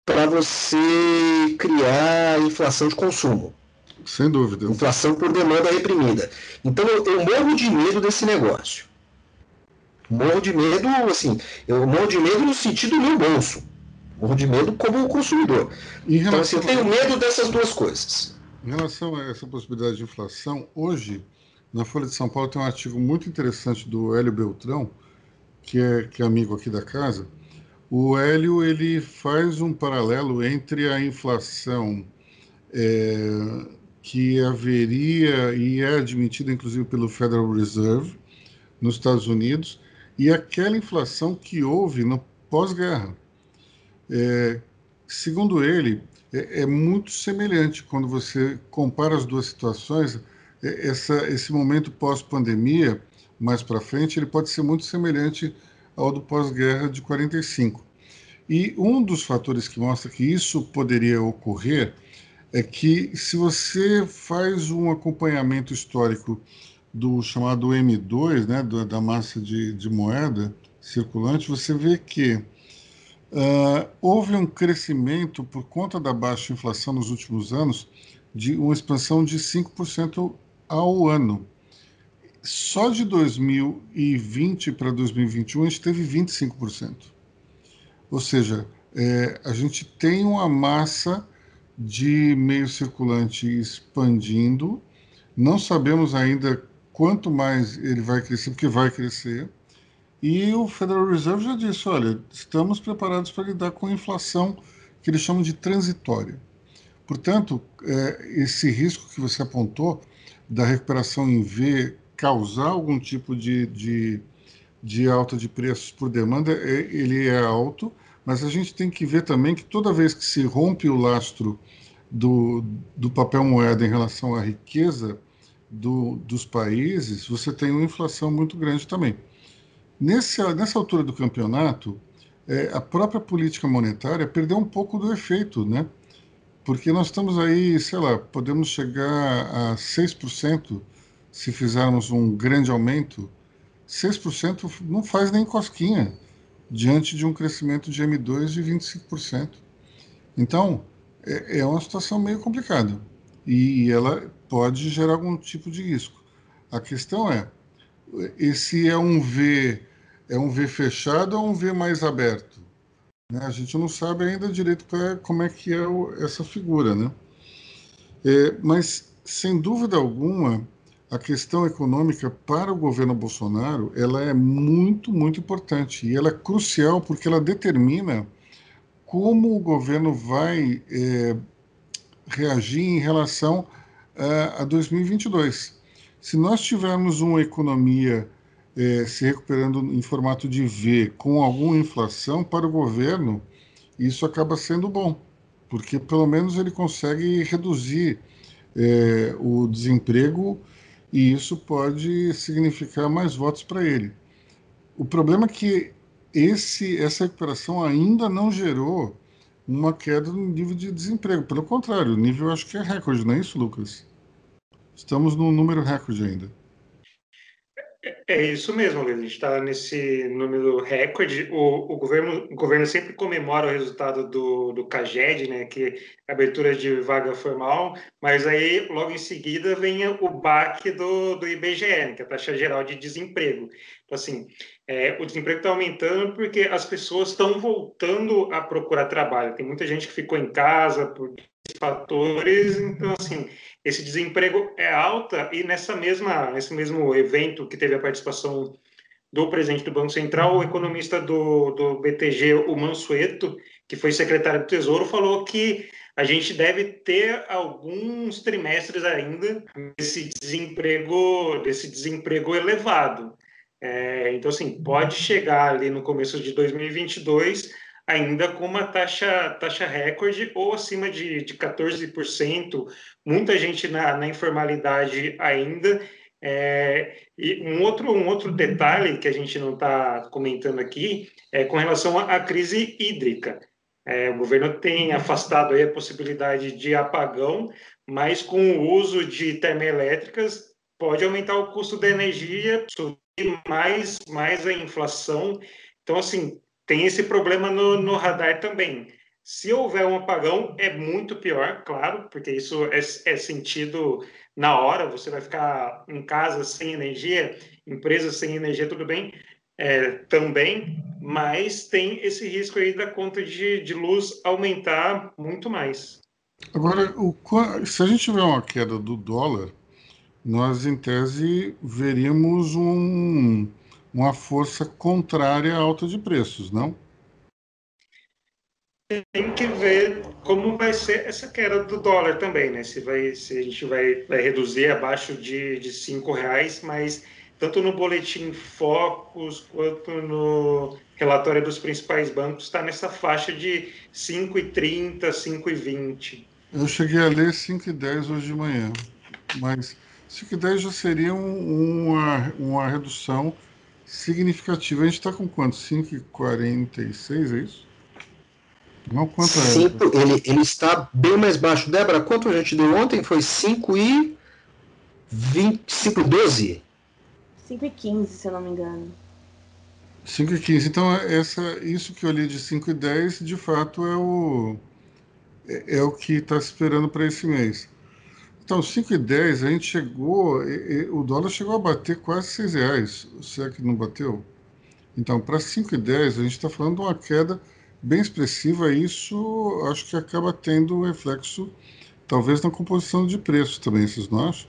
para você criar inflação de consumo. Sem dúvida. Inflação por demanda reprimida. Então eu, eu morro de medo desse negócio. Morro de medo, assim, eu morro de medo no sentido do meu bolso. Morro de medo como consumidor. Então, assim, eu tenho medo dessas duas coisas. Em relação a essa possibilidade de inflação, hoje, na Folha de São Paulo, tem um artigo muito interessante do Hélio Beltrão, que é, que é amigo aqui da casa. O Hélio ele faz um paralelo entre a inflação é, que haveria e é admitida inclusive pelo Federal Reserve nos Estados Unidos e aquela inflação que houve no pós-guerra. É, segundo ele, é, é, muito semelhante quando você compara as duas situações. É, essa, esse momento pós-pandemia, mais para frente, ele pode ser muito semelhante ao do pós-guerra de 45. E um dos fatores que mostra que isso poderia ocorrer é que se você faz um acompanhamento histórico do chamado M2, né, da massa de, de moeda circulante, você vê que uh, houve um crescimento por conta da baixa inflação nos últimos anos de uma expansão de 5% ao ano. Só de 2020 para 2021 a gente teve 25%. Ou seja, é, a gente tem uma massa de meio circulante expandindo. Não sabemos ainda quanto mais ele vai crescer, porque vai crescer. E o Federal Reserve já disse: olha, estamos preparados para lidar com inflação que eles chamam de transitória. Portanto, é, esse risco que você apontou da recuperação em V causar algum tipo de, de, de alta de preços por demanda, é, ele é alto, mas a gente tem que ver também que toda vez que se rompe o lastro do, do papel moeda em relação à riqueza do, dos países, você tem uma inflação muito grande também. Nesse, nessa altura do campeonato, é, a própria política monetária perdeu um pouco do efeito, né? Porque nós estamos aí, sei lá, podemos chegar a 6% se fizermos um grande aumento. 6% não faz nem cosquinha diante de um crescimento de M2 de 25%. Então, é, é uma situação meio complicada e ela pode gerar algum tipo de risco. A questão é, esse é um V é um V fechado ou um V mais aberto? Né? A gente não sabe ainda direito como é que é essa figura, né? É, mas sem dúvida alguma a questão econômica para o governo Bolsonaro ela é muito, muito importante e ela é crucial porque ela determina como o governo vai é, reagir em relação a, a 2022. Se nós tivermos uma economia é, se recuperando em formato de V com alguma inflação para o governo, isso acaba sendo bom, porque pelo menos ele consegue reduzir é, o desemprego e isso pode significar mais votos para ele. O problema é que esse, essa recuperação ainda não gerou uma queda no nível de desemprego. Pelo contrário, o nível acho que é recorde, não é isso, Lucas? Estamos num número recorde ainda. É isso mesmo, Luiz. A gente está nesse número recorde. O, o, governo, o governo sempre comemora o resultado do, do CAGED, né, que é abertura de vaga formal, mas aí logo em seguida vem o BAC do, do IBGE, né, que é a taxa geral de desemprego. Então, assim, é, o desemprego está aumentando porque as pessoas estão voltando a procurar trabalho. Tem muita gente que ficou em casa por fatores, então, assim, esse desemprego é alta e nessa mesma, nesse mesmo evento que teve a participação do presidente do Banco Central, o economista do, do BTG, o Mansueto, que foi secretário do Tesouro, falou que a gente deve ter alguns trimestres ainda desse desemprego, desse desemprego elevado. É, então, assim, pode chegar ali no começo de 2022 ainda com uma taxa, taxa recorde ou acima de, de 14%, muita gente na, na informalidade ainda. É, e um outro, um outro detalhe que a gente não está comentando aqui é com relação à, à crise hídrica. É, o governo tem afastado a possibilidade de apagão, mas com o uso de termoelétricas pode aumentar o custo da energia, subir mais, mais a inflação. Então, assim, tem esse problema no, no radar também. Se houver um apagão, é muito pior, claro, porque isso é, é, sentido na hora. Você vai ficar em casa sem energia, empresas sem energia, tudo bem, é, também, mas tem esse risco aí da conta de, de luz aumentar muito mais. Agora, o, se a gente tiver uma queda do dólar, nós, em tese, veríamos um, uma força contrária à alta de preços, não? Tem que ver como vai ser essa queda do dólar também, né? Se, vai, se a gente vai, vai reduzir abaixo de, de cinco reais, mas tanto no boletim Focus quanto no relatório dos principais bancos está nessa faixa de 5,30, 5,20. Eu cheguei a ler 5,10 hoje de manhã, mas 5,10 já seria um, uma, uma redução significativa. A gente está com quanto? 5,46, é isso? Não, quanto é? Cinco, é? ele, ele está bem mais baixo. Débora, quanto a gente deu ontem? Foi 5 e... 5,12? 5,15, se eu não me engano. 5,15. Então, essa, isso que eu li de 5,10, de fato, é o, é, é o que está esperando para esse mês. Então, 5,10 a gente chegou, o dólar chegou a bater quase 6 reais, se é que não bateu. Então, para 5,10 a gente está falando de uma queda bem expressiva e isso acho que acaba tendo um reflexo, talvez, na composição de preços também, vocês não acham?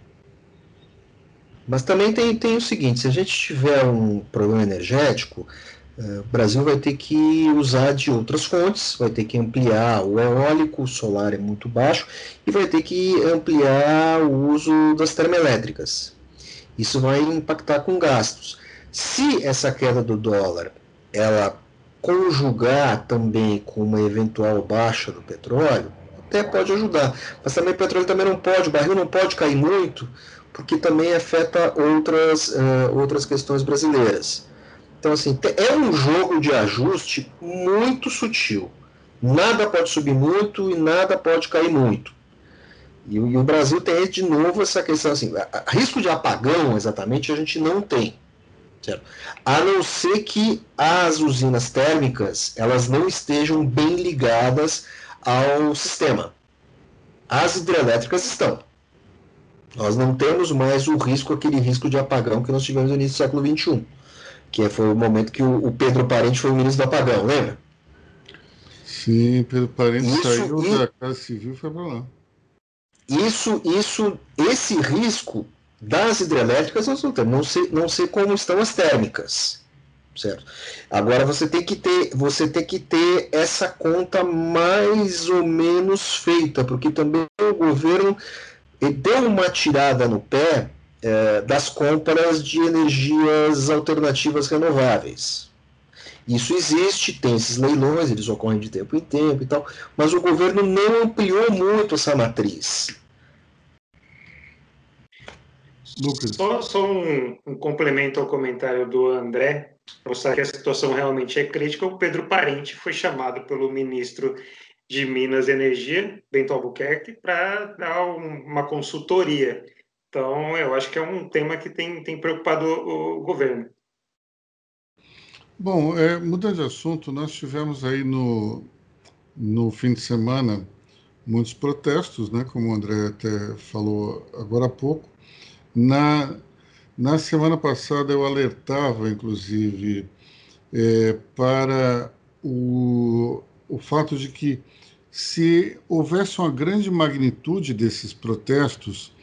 Mas também tem, tem o seguinte, se a gente tiver um problema energético, o Brasil vai ter que usar de outras fontes, vai ter que ampliar o eólico, o solar é muito baixo, e vai ter que ampliar o uso das termoelétricas. Isso vai impactar com gastos. Se essa queda do dólar ela conjugar também com uma eventual baixa do petróleo, até pode ajudar. Mas também o petróleo também não pode, o barril não pode cair muito, porque também afeta outras, uh, outras questões brasileiras. Então, assim, é um jogo de ajuste muito sutil. Nada pode subir muito e nada pode cair muito. E, e o Brasil tem de novo essa questão assim, a, a risco de apagão exatamente a gente não tem. Certo? A não ser que as usinas térmicas elas não estejam bem ligadas ao sistema. As hidrelétricas estão. Nós não temos mais o risco, aquele risco de apagão que nós tivemos no início do século XXI que foi o momento que o, Pedro Parente foi o ministro do apagão, lembra? Sim, Pedro Parente isso, saiu e... da Casa Civil e foi para lá. Isso, isso, esse risco das hidrelétricas nós não temos. Não sei, não sei como estão as térmicas. Certo? Agora você tem que ter, você tem que ter essa conta mais ou menos feita, porque também o governo deu uma tirada no pé é, das compras de energias alternativas renováveis. Isso existe, tem esses leilões, eles ocorrem de tempo em tempo e tal, mas o governo não ampliou muito essa matriz. Lucas. Só, só um, um, complemento ao comentário do André, para mostrar que a situação realmente é crítica. O Pedro Parente foi chamado pelo ministro de Minas e Energia, Bento Albuquerque, para dar um, uma consultoria. Então, eu acho que é um tema que tem, tem preocupado o, governo. Bom, é, mudando de assunto, nós tivemos aí no, no fim de semana muitos protestos, né, como o André até falou agora há pouco. Na, na semana passada eu alertava, inclusive, é, para o, o fato de que se houvesse uma grande magnitude desses protestos,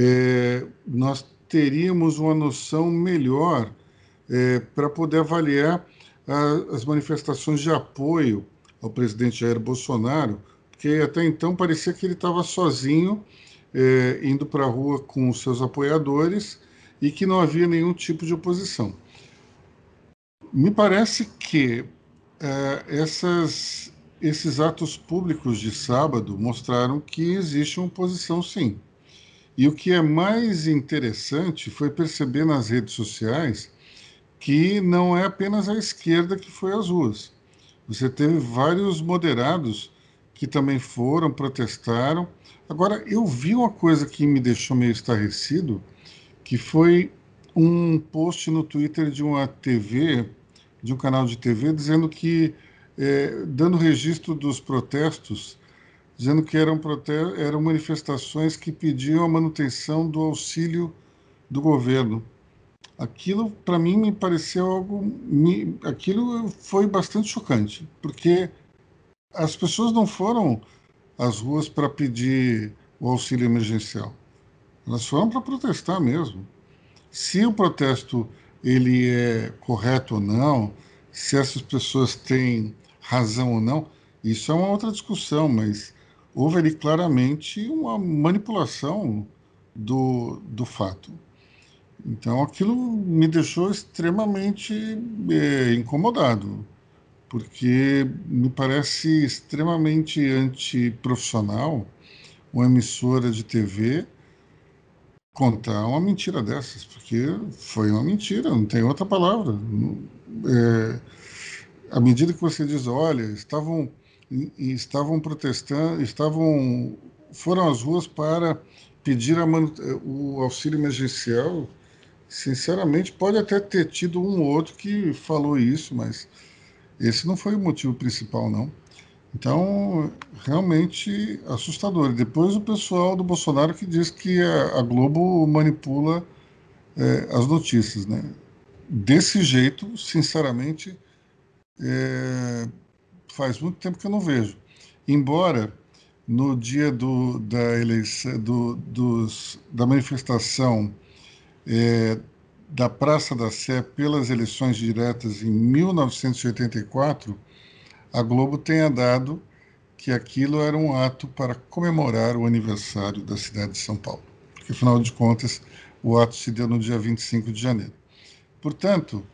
é, nós teríamos uma noção melhor é, para poder avaliar a, as manifestações de apoio ao presidente Jair Bolsonaro, porque até então parecia que ele estava sozinho, é, indo para a rua com os seus apoiadores e que não havia nenhum tipo de oposição. Me parece que é, essas, esses atos públicos de sábado mostraram que existe uma oposição, sim. E o que é mais interessante foi perceber nas redes sociais que não é apenas a esquerda que foi às ruas. Você teve vários moderados que também foram, protestaram. Agora, eu vi uma coisa que me deixou meio estarrecido, que foi um post no Twitter de uma TV, de um canal de TV, dizendo que, é, dando registro dos protestos, dizendo que eram, eram manifestações que pediam a manutenção do auxílio do governo. Aquilo, para mim, me pareceu algo. Me, aquilo foi bastante chocante, porque as pessoas não foram às ruas para pedir o auxílio emergencial. Elas foram para protestar mesmo. Se o protesto ele é correto ou não, se essas pessoas têm razão ou não, isso é uma outra discussão, mas houve ali claramente uma manipulação do, do fato. Então aquilo me deixou extremamente é, incomodado, porque me parece extremamente antiprofissional uma emissora de TV contar uma mentira dessas, porque foi uma mentira, não tem outra palavra. É, à medida que você diz, olha, estavam e estavam protestando, estavam foram às ruas para pedir o auxílio emergencial. Sinceramente, pode até ter tido um ou outro que falou isso, mas esse não foi o motivo principal, não. Então, realmente assustador. Depois o pessoal do Bolsonaro que diz que a, a Globo manipula é, as notícias, né? Desse jeito, sinceramente, é, faz muito tempo que eu não vejo. Embora no dia do, da eleição, do, dos, da manifestação é, da Praça da Sé pelas eleições diretas em 1984, a Globo tenha dado que aquilo era um ato para comemorar o aniversário da cidade de São Paulo. Porque, afinal de contas, o ato se deu no dia 25 de janeiro. Portanto,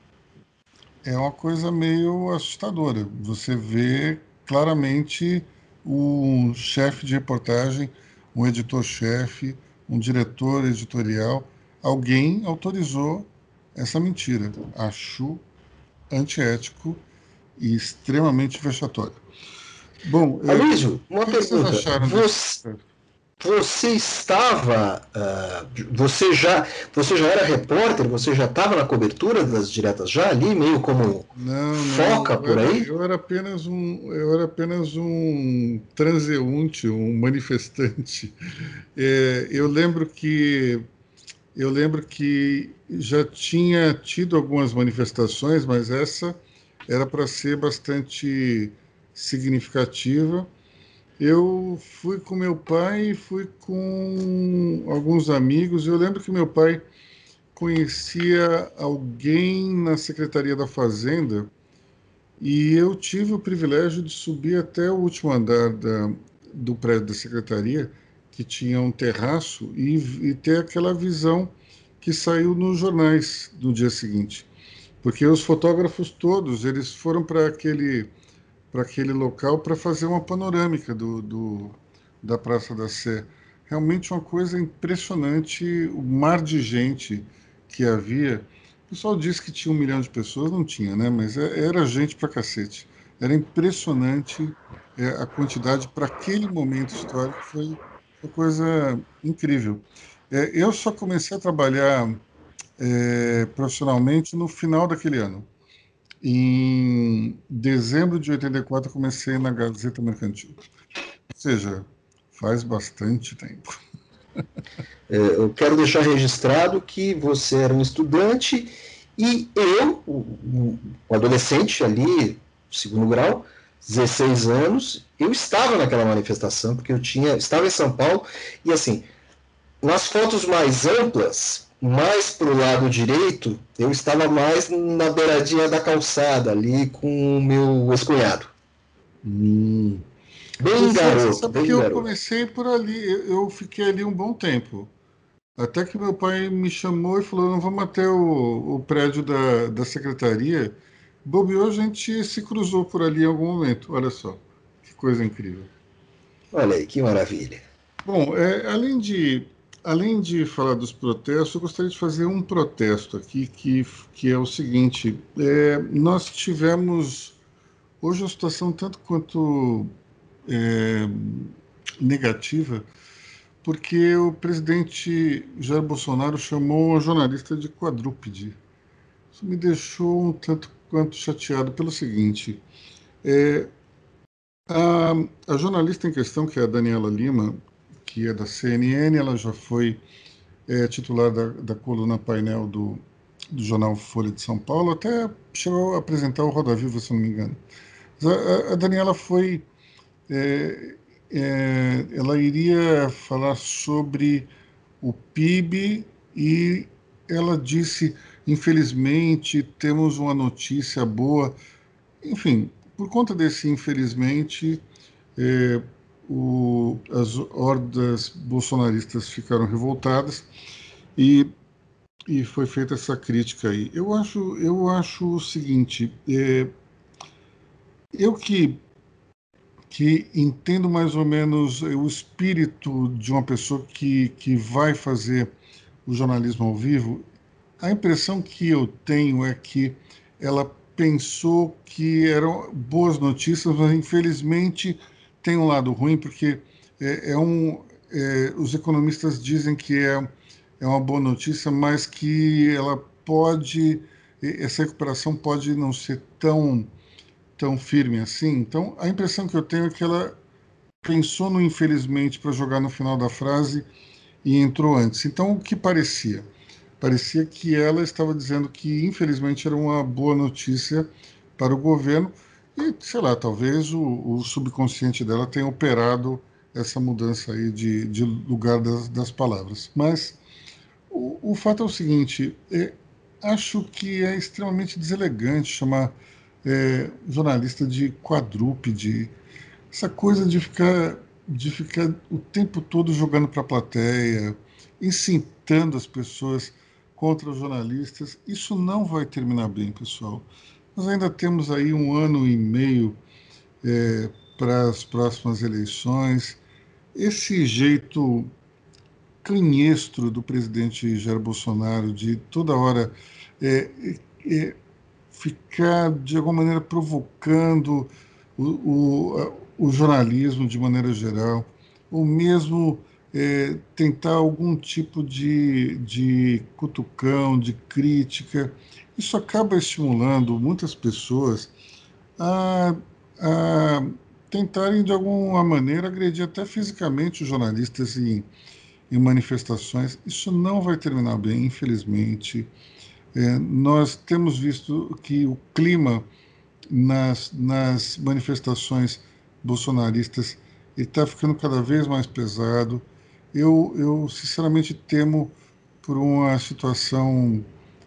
é uma coisa meio assustadora. Você vê claramente um chefe de reportagem, um editor-chefe, um diretor editorial, alguém autorizou essa mentira. Acho antiético e extremamente vexatório. Bom, Aloysio, uma pergunta. Você, você estava, uh, você já, você já era repórter, você já estava na cobertura das diretas já ali, meio como não, foca não, por era, aí? Eu era apenas um, eu era apenas um transeunte, um manifestante. É, eu lembro que eu lembro que já tinha tido algumas manifestações, mas essa era para ser bastante significativa eu fui com meu pai fui com alguns amigos. Eu lembro que meu pai conhecia alguém na Secretaria da Fazenda e eu tive o privilégio de subir até o último andar da, do prédio da Secretaria, que tinha um terraço, e, e ter aquela visão que saiu nos jornais no dia seguinte. Porque os fotógrafos todos, eles foram para aquele para aquele local para fazer uma panorâmica do, do, da Praça da Sé. realmente uma coisa impressionante, o mar de gente que havia. O pessoal disse que tinha um milhão de pessoas, não tinha, né? Mas é, era gente pra cacete. Era impressionante é, a quantidade para aquele momento histórico, foi uma coisa incrível. É, eu só comecei a trabalhar é, profissionalmente no final daquele ano. Em dezembro de 84, comecei na Gazeta Mercantil. Ou seja, faz bastante tempo. É, eu quero deixar registrado que você era um estudante e eu, um adolescente ali, segundo grau, 16 anos, eu estava naquela manifestação, porque eu tinha, estava em São Paulo, e assim, nas fotos mais amplas, mais para o lado direito, eu estava mais na beiradinha da calçada, ali com o meu ex-cunhado. Hum. Bem garoto. Sabe bem que eu comecei por ali, eu fiquei ali um bom tempo. Até que meu pai me chamou e falou: não vamos até o, o prédio da, da secretaria. Bobeou, a gente se cruzou por ali em algum momento. Olha só, que coisa incrível. Olha aí, que maravilha. Bom, é, além, de, além de falar dos protestos, eu gostaria de fazer um protesto aqui, que, que é o seguinte: é, nós tivemos hoje uma situação tanto quanto é, negativa, porque o presidente Jair Bolsonaro chamou uma jornalista de quadrúpede. Isso me deixou um tanto quanto chateado pelo seguinte: é, a, a, jornalista em questão, que é a Daniela Lima, que é da CNN, ela já foi é, titular da, da coluna painel do, do jornal Folha de São Paulo, até chegou a apresentar o Roda Viva, se não me engano. A, a Daniela foi é, é, ela iria falar sobre o PIB e ela disse, infelizmente, temos uma notícia boa. Enfim, por conta desse infelizmente, é, o, as hordas bolsonaristas ficaram revoltadas e, e foi feita essa crítica aí. Eu acho, eu acho o seguinte, é, eu que que entendo mais ou menos o espírito de uma pessoa que, que vai fazer o jornalismo ao vivo, a impressão que eu tenho é que ela pensou que eram boas notícias, mas infelizmente tem um lado ruim, porque é, é um, é, os economistas dizem que é, é uma boa notícia, mas que ela pode, essa recuperação pode não ser tão tão firme assim. Então, a impressão que eu tenho é que ela pensou no infelizmente para jogar no final da frase e entrou antes. Então, o que parecia? Parecia que ela estava dizendo que infelizmente era uma boa notícia para o governo e, sei lá, talvez o, o subconsciente dela tenha operado essa mudança aí de, de lugar das, das palavras. Mas o, o fato é o seguinte: é, acho que é extremamente deselegante chamar é, jornalista de quadrúpede, essa coisa de ficar, de ficar o tempo todo jogando para a plateia, incitando as pessoas contra os jornalistas, isso não vai terminar bem, pessoal. Nós ainda temos aí um ano e meio é, para as próximas eleições. Esse jeito canhestro do presidente Jair Bolsonaro de toda hora é, é, ficar, de alguma maneira, provocando o, o, o jornalismo de maneira geral, ou mesmo é, tentar algum tipo de, de cutucão, de crítica. Isso acaba estimulando muitas pessoas a, a tentarem, de alguma maneira, agredir até fisicamente os jornalistas em, em manifestações. Isso não vai terminar bem, infelizmente. É, nós temos visto que o clima nas, nas manifestações bolsonaristas está ficando cada vez mais pesado. Eu, eu, sinceramente, temo por uma situação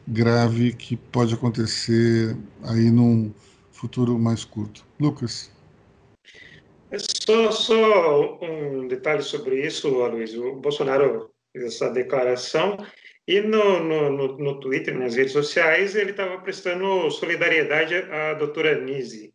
grave que pode acontecer aí num futuro mais curto. Lucas. É só, só um detalhe sobre isso, Aloysio. O Bolsonaro fez essa declaração e no, no, no, Twitter, nas redes sociais, ele estava prestando solidariedade à doutora Nise,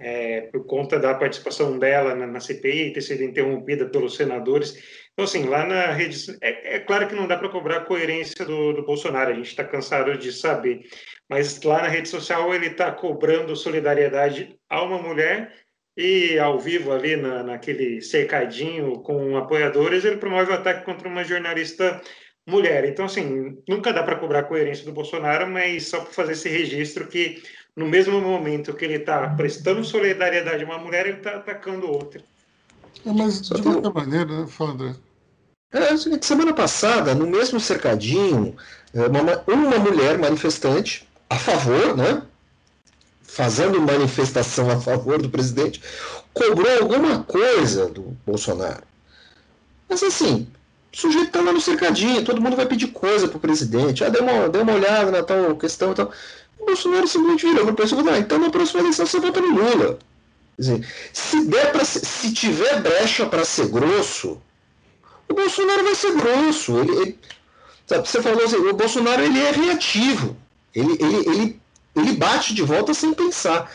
é, por conta da participação dela na, na CPI, ter sido interrompida pelos senadores. Então, assim, lá na rede. É, é claro que não dá para cobrar a coerência do, do Bolsonaro, a gente está cansado de saber. Mas lá na rede social ele está cobrando solidariedade a uma mulher e ao vivo ali na, naquele cercadinho com apoiadores, ele promove o ataque contra uma jornalista mulher. Então, assim, nunca dá para cobrar a coerência do Bolsonaro, mas só para fazer esse registro que no mesmo momento que ele está prestando solidariedade a uma mulher, ele está atacando outra. É, mas de qualquer maneira, né? Fala, André. É, semana passada, no mesmo cercadinho, é, uma, uma mulher manifestante a favor, né, fazendo manifestação a favor do presidente, cobrou alguma coisa do Bolsonaro. Mas assim, o sujeito está lá no cercadinho, todo mundo vai pedir coisa para o presidente. Ah, deu uma, deu uma olhada na tal questão e tal. O Bolsonaro simplesmente virou para o pessoal e ah, então na próxima eleição você vota no Lula. Quer dizer, se, der pra, se tiver brecha para ser grosso, o Bolsonaro vai ser grosso. Ele, ele sabe, você falou assim, o Bolsonaro ele é reativo. Ele, ele, ele, ele bate de volta sem pensar.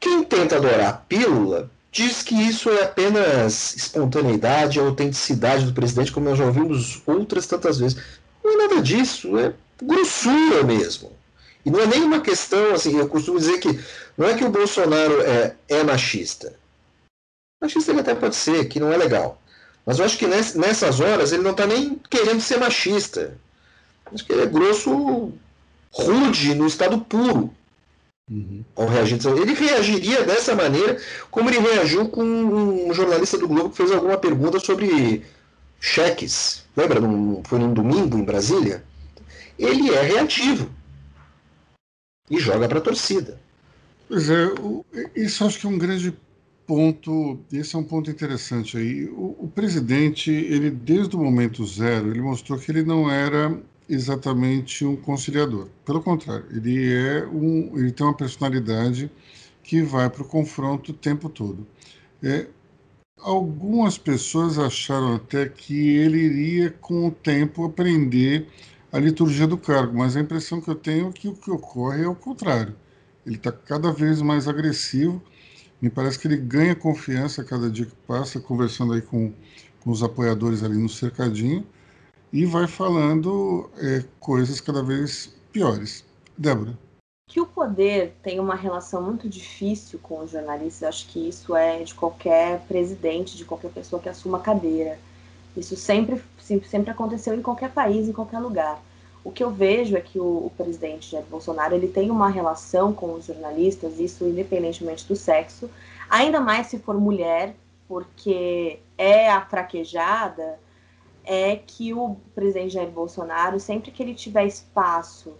Quem tenta adorar a pílula diz que isso é apenas espontaneidade, autenticidade do presidente, como nós já ouvimos outras tantas vezes. Não é nada disso, é grossura mesmo. E não é nem uma questão, assim, eu costumo dizer que não é que o Bolsonaro é, é machista. Machista ele até pode ser, que não é legal. Mas eu acho que nessas horas ele não está nem querendo ser machista. Acho que ele é grosso, rude, no estado puro. Uhum. Ao reagir. Ele reagiria dessa maneira como ele reagiu com um jornalista do Globo que fez alguma pergunta sobre cheques. Lembra? Num, foi num domingo em Brasília? Ele é reativo. E joga para a torcida. Pois é, isso acho que é um grande ponto, esse é um ponto interessante aí. O, o, presidente, ele desde o momento zero, ele mostrou que ele não era exatamente um conciliador. Pelo contrário, ele é um, ele tem uma personalidade que vai para o confronto o tempo todo. É, algumas pessoas acharam até que ele iria com o tempo aprender a liturgia do cargo, mas a impressão que eu tenho é que o que ocorre é o contrário. Ele está cada vez mais agressivo me parece que ele ganha confiança a cada dia que passa, conversando aí com, com os apoiadores ali no cercadinho, e vai falando é, coisas cada vez piores. Débora. Que o poder tem uma relação muito difícil com os jornalistas, acho que isso é de qualquer presidente, de qualquer pessoa que assuma cadeira. Isso sempre, sempre aconteceu em qualquer país, em qualquer lugar. O que eu vejo é que o, o, presidente Jair Bolsonaro ele tem uma relação com os jornalistas, isso independentemente do sexo, ainda mais se for mulher, porque é a fraquejada, é que o presidente Jair Bolsonaro, sempre que ele tiver espaço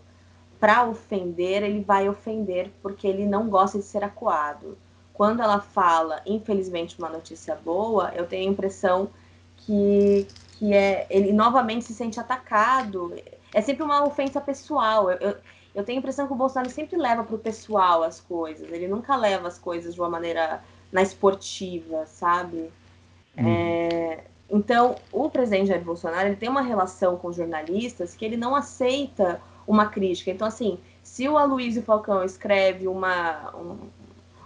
para ofender, ele vai ofender porque ele não gosta de ser acuado. Quando ela fala, infelizmente, uma notícia boa, eu tenho a impressão que, que é, ele novamente se sente atacado é sempre uma ofensa pessoal. Eu, eu, eu tenho a impressão que o Bolsonaro sempre leva para o pessoal as coisas. Ele nunca leva as coisas de uma maneira na esportiva, sabe? Uhum. É, então, o presidente Jair Bolsonaro ele tem uma relação com jornalistas que ele não aceita uma crítica. Então, assim, se o Aloysio Falcão escreve uma, um,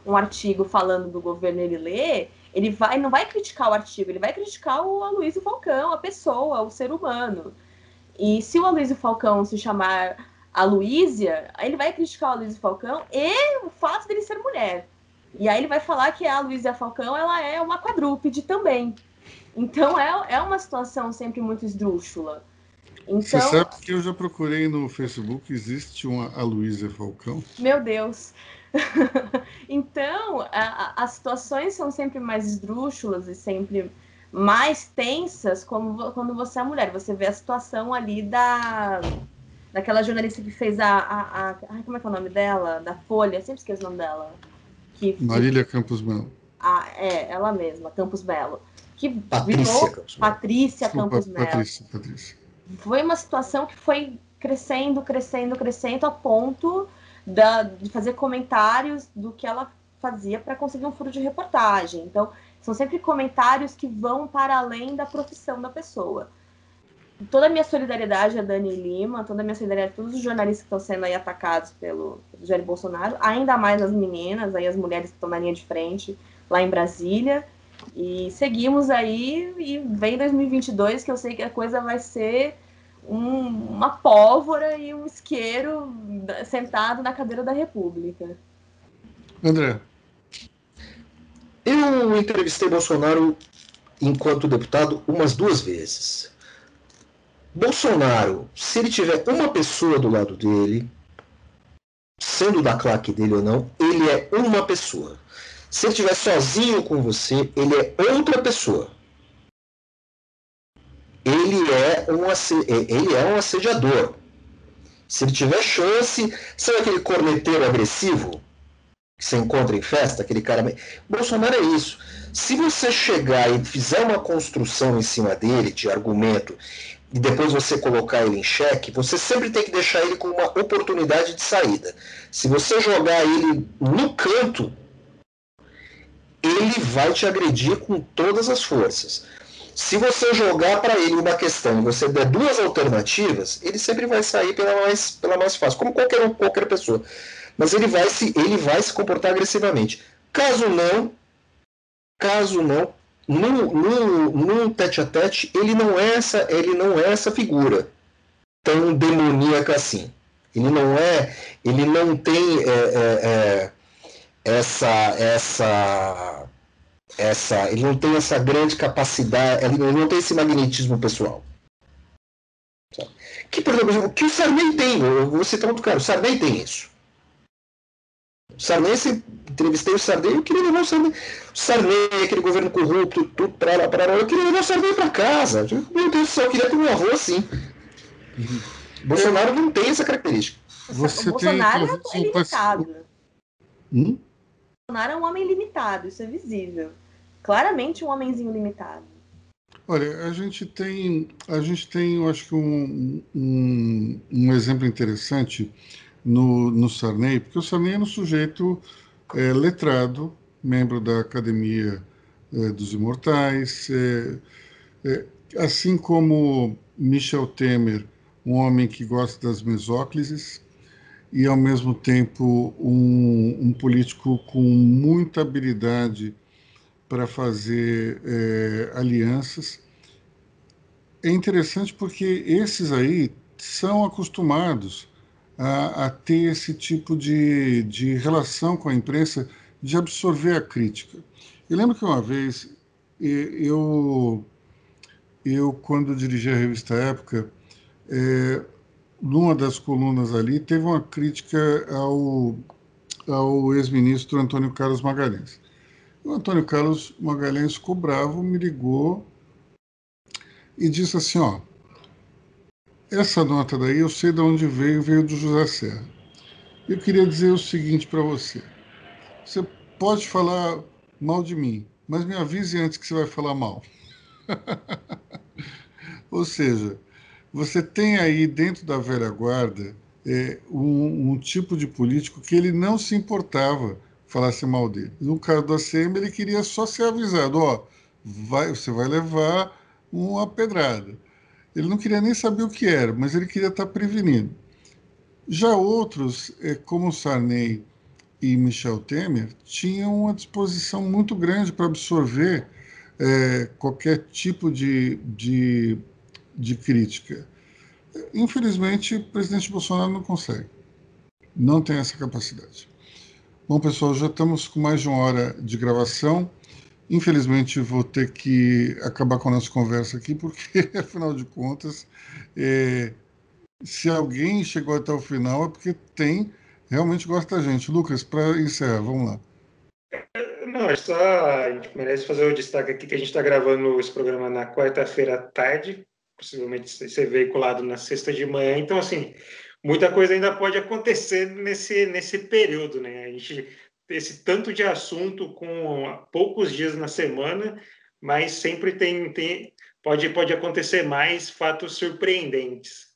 um artigo falando do governo, ele lê, ele vai, não vai criticar o artigo, ele vai criticar o Aloysio Falcão, a pessoa, o ser humano. E se o Aloysio Falcão se chamar a Luísia, ele vai criticar o Aloysio Falcão e o fato dele ser mulher. E aí ele vai falar que a Luísia Falcão ela é uma quadrúpede também. Então é, é uma situação sempre muito esdrúxula. Então, Você sabe que eu já procurei no Facebook, existe uma Aloysio Falcão? Meu Deus! então, a, as situações são sempre mais esdrúxulas e sempre mais tensas como quando você é mulher. Você vê a situação ali da daquela jornalista que fez a, a, a ai, como é que é o nome dela? Da Folha, sempre esqueço o nome dela. Que, Marília Campos Melo. Ah, é, ela mesma, Campos Melo. Que Patrícia virou Campos Patrícia Desculpa, Campos Melo. Patrícia, Patrícia. Foi uma situação que foi crescendo, crescendo, crescendo a ponto da, de fazer comentários do que ela fazia para conseguir um furo de reportagem. Então, são sempre comentários que vão para além da profissão da pessoa. Toda a minha solidariedade a Dani Lima, toda a minha solidariedade a todos os jornalistas que estão sendo aí atacados pelo, Jair Bolsonaro, ainda mais as meninas, aí as mulheres que estão na linha de frente lá em Brasília. E seguimos aí e vem 2022 que eu sei que a coisa vai ser um, uma pólvora e um isqueiro sentado na cadeira da República. André. Eu entrevistei Bolsonaro enquanto deputado umas duas vezes. Bolsonaro, se ele tiver uma pessoa do lado dele, sendo da claque dele ou não, ele é uma pessoa. Se ele estiver sozinho com você, ele é outra pessoa. Ele é um, ele é um assediador. Se ele tiver chance, sabe aquele corneteiro agressivo que você encontra em festa, aquele cara. Bolsonaro é isso. Se você chegar e fizer uma construção em cima dele de argumento e depois você colocar ele em xeque, você sempre tem que deixar ele com uma oportunidade de saída. Se você jogar ele no canto, ele vai te agredir com todas as forças. Se você jogar para ele uma questão e você der duas alternativas, ele sempre vai sair pela mais, pela mais fácil, como qualquer, qualquer pessoa. Mas ele vai, se, ele vai se comportar agressivamente. Caso não, caso não, no, no, no tete a tete, ele não é essa, ele não é essa figura tão demoníaca assim. Ele não é, ele não tem é, é, é, essa, essa, essa, ele não tem essa grande capacidade, ele não tem esse magnetismo pessoal. Que, por exemplo, que o Sarney tem, eu vou outro cara, o Sarney tem isso. O Sarney, se entrevistei o Sarney, eu queria levar o Sarney. O Sarney, aquele governo corrupto, tudo para lá, para lá, eu queria levar o Sarney para casa. Meu Deus do céu, eu queria ter um avô assim. Uhum. Bolsonaro não tem essa característica. Você o Bolsonaro tem, é limitado. Hum? Bolsonaro é um homem limitado, isso é visível. Claramente um homenzinho limitado. Olha, a gente tem, a gente tem, eu acho que um, um, um exemplo interessante no, no Sarney, porque o Sarney é um sujeito é, letrado, membro da Academia é, dos Imortais, é, é, assim como Michel Temer, um homem que gosta das mesóclises e, ao mesmo tempo, um, um político com muita habilidade para fazer é, alianças. É interessante porque esses aí são acostumados a, a ter esse tipo de, de relação com a imprensa, de absorver a crítica. Eu lembro que uma vez eu, eu quando dirigi a revista Época, é, numa das colunas ali, teve uma crítica ao, ao ex-ministro Antônio Carlos Magalhães. O Antônio Carlos Magalhães ficou bravo, me ligou e disse assim, ó, essa nota daí eu sei de onde veio, veio do José Serra. Eu queria dizer o seguinte para você. Você pode falar mal de mim, mas me avise antes que você vai falar mal. Ou seja, você tem aí dentro da velha guarda é, um, um, tipo de político que ele não se importava falasse mal dele. No caso do ACM, ele queria só ser avisado, ó, vai, você vai levar uma pedrada. Ele não queria nem saber o que era, mas ele queria estar prevenido. Já outros, eh, como Sarney e Michel Temer, tinham uma disposição muito grande para absorver é, qualquer tipo de, de, de crítica. Infelizmente, o presidente Bolsonaro não consegue. Não tem essa capacidade. Bom, pessoal, já estamos com mais de uma hora de gravação. Infelizmente, vou ter que acabar com a nossa conversa aqui, porque, afinal de contas, é, se alguém chegou até o final é porque tem, realmente gosta da gente. Lucas, para encerrar, vamos lá. Não, é só a gente merece fazer o destaque aqui que a gente está gravando esse programa na quarta-feira à tarde, possivelmente ser veiculado na sexta de manhã. Então, assim, muita coisa ainda pode acontecer nesse, nesse período, né? A gente esse tanto de assunto com poucos dias na semana, mas sempre tem, tem pode, pode acontecer mais fatos surpreendentes.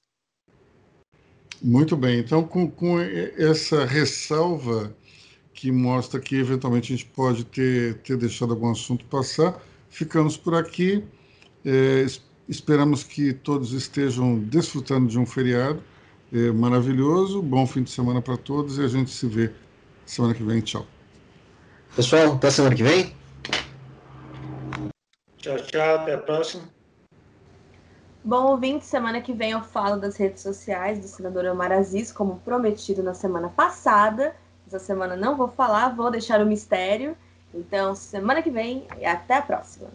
Muito bem, então com, com essa ressalva que mostra que eventualmente a gente pode ter, ter deixado algum assunto passar, ficamos por aqui. É, esperamos que todos estejam desfrutando de um feriado é, maravilhoso. Bom fim de semana para todos e a gente se vê semana que vem. Tchau. Pessoal, até semana que vem. Tchau, tchau. Até a próxima. Bom, ouvinte, semana que vem eu falo das redes sociais do senador Omar Aziz, como prometido na semana passada. Essa semana não vou falar, vou deixar o mistério. Então, semana que vem e até a próxima.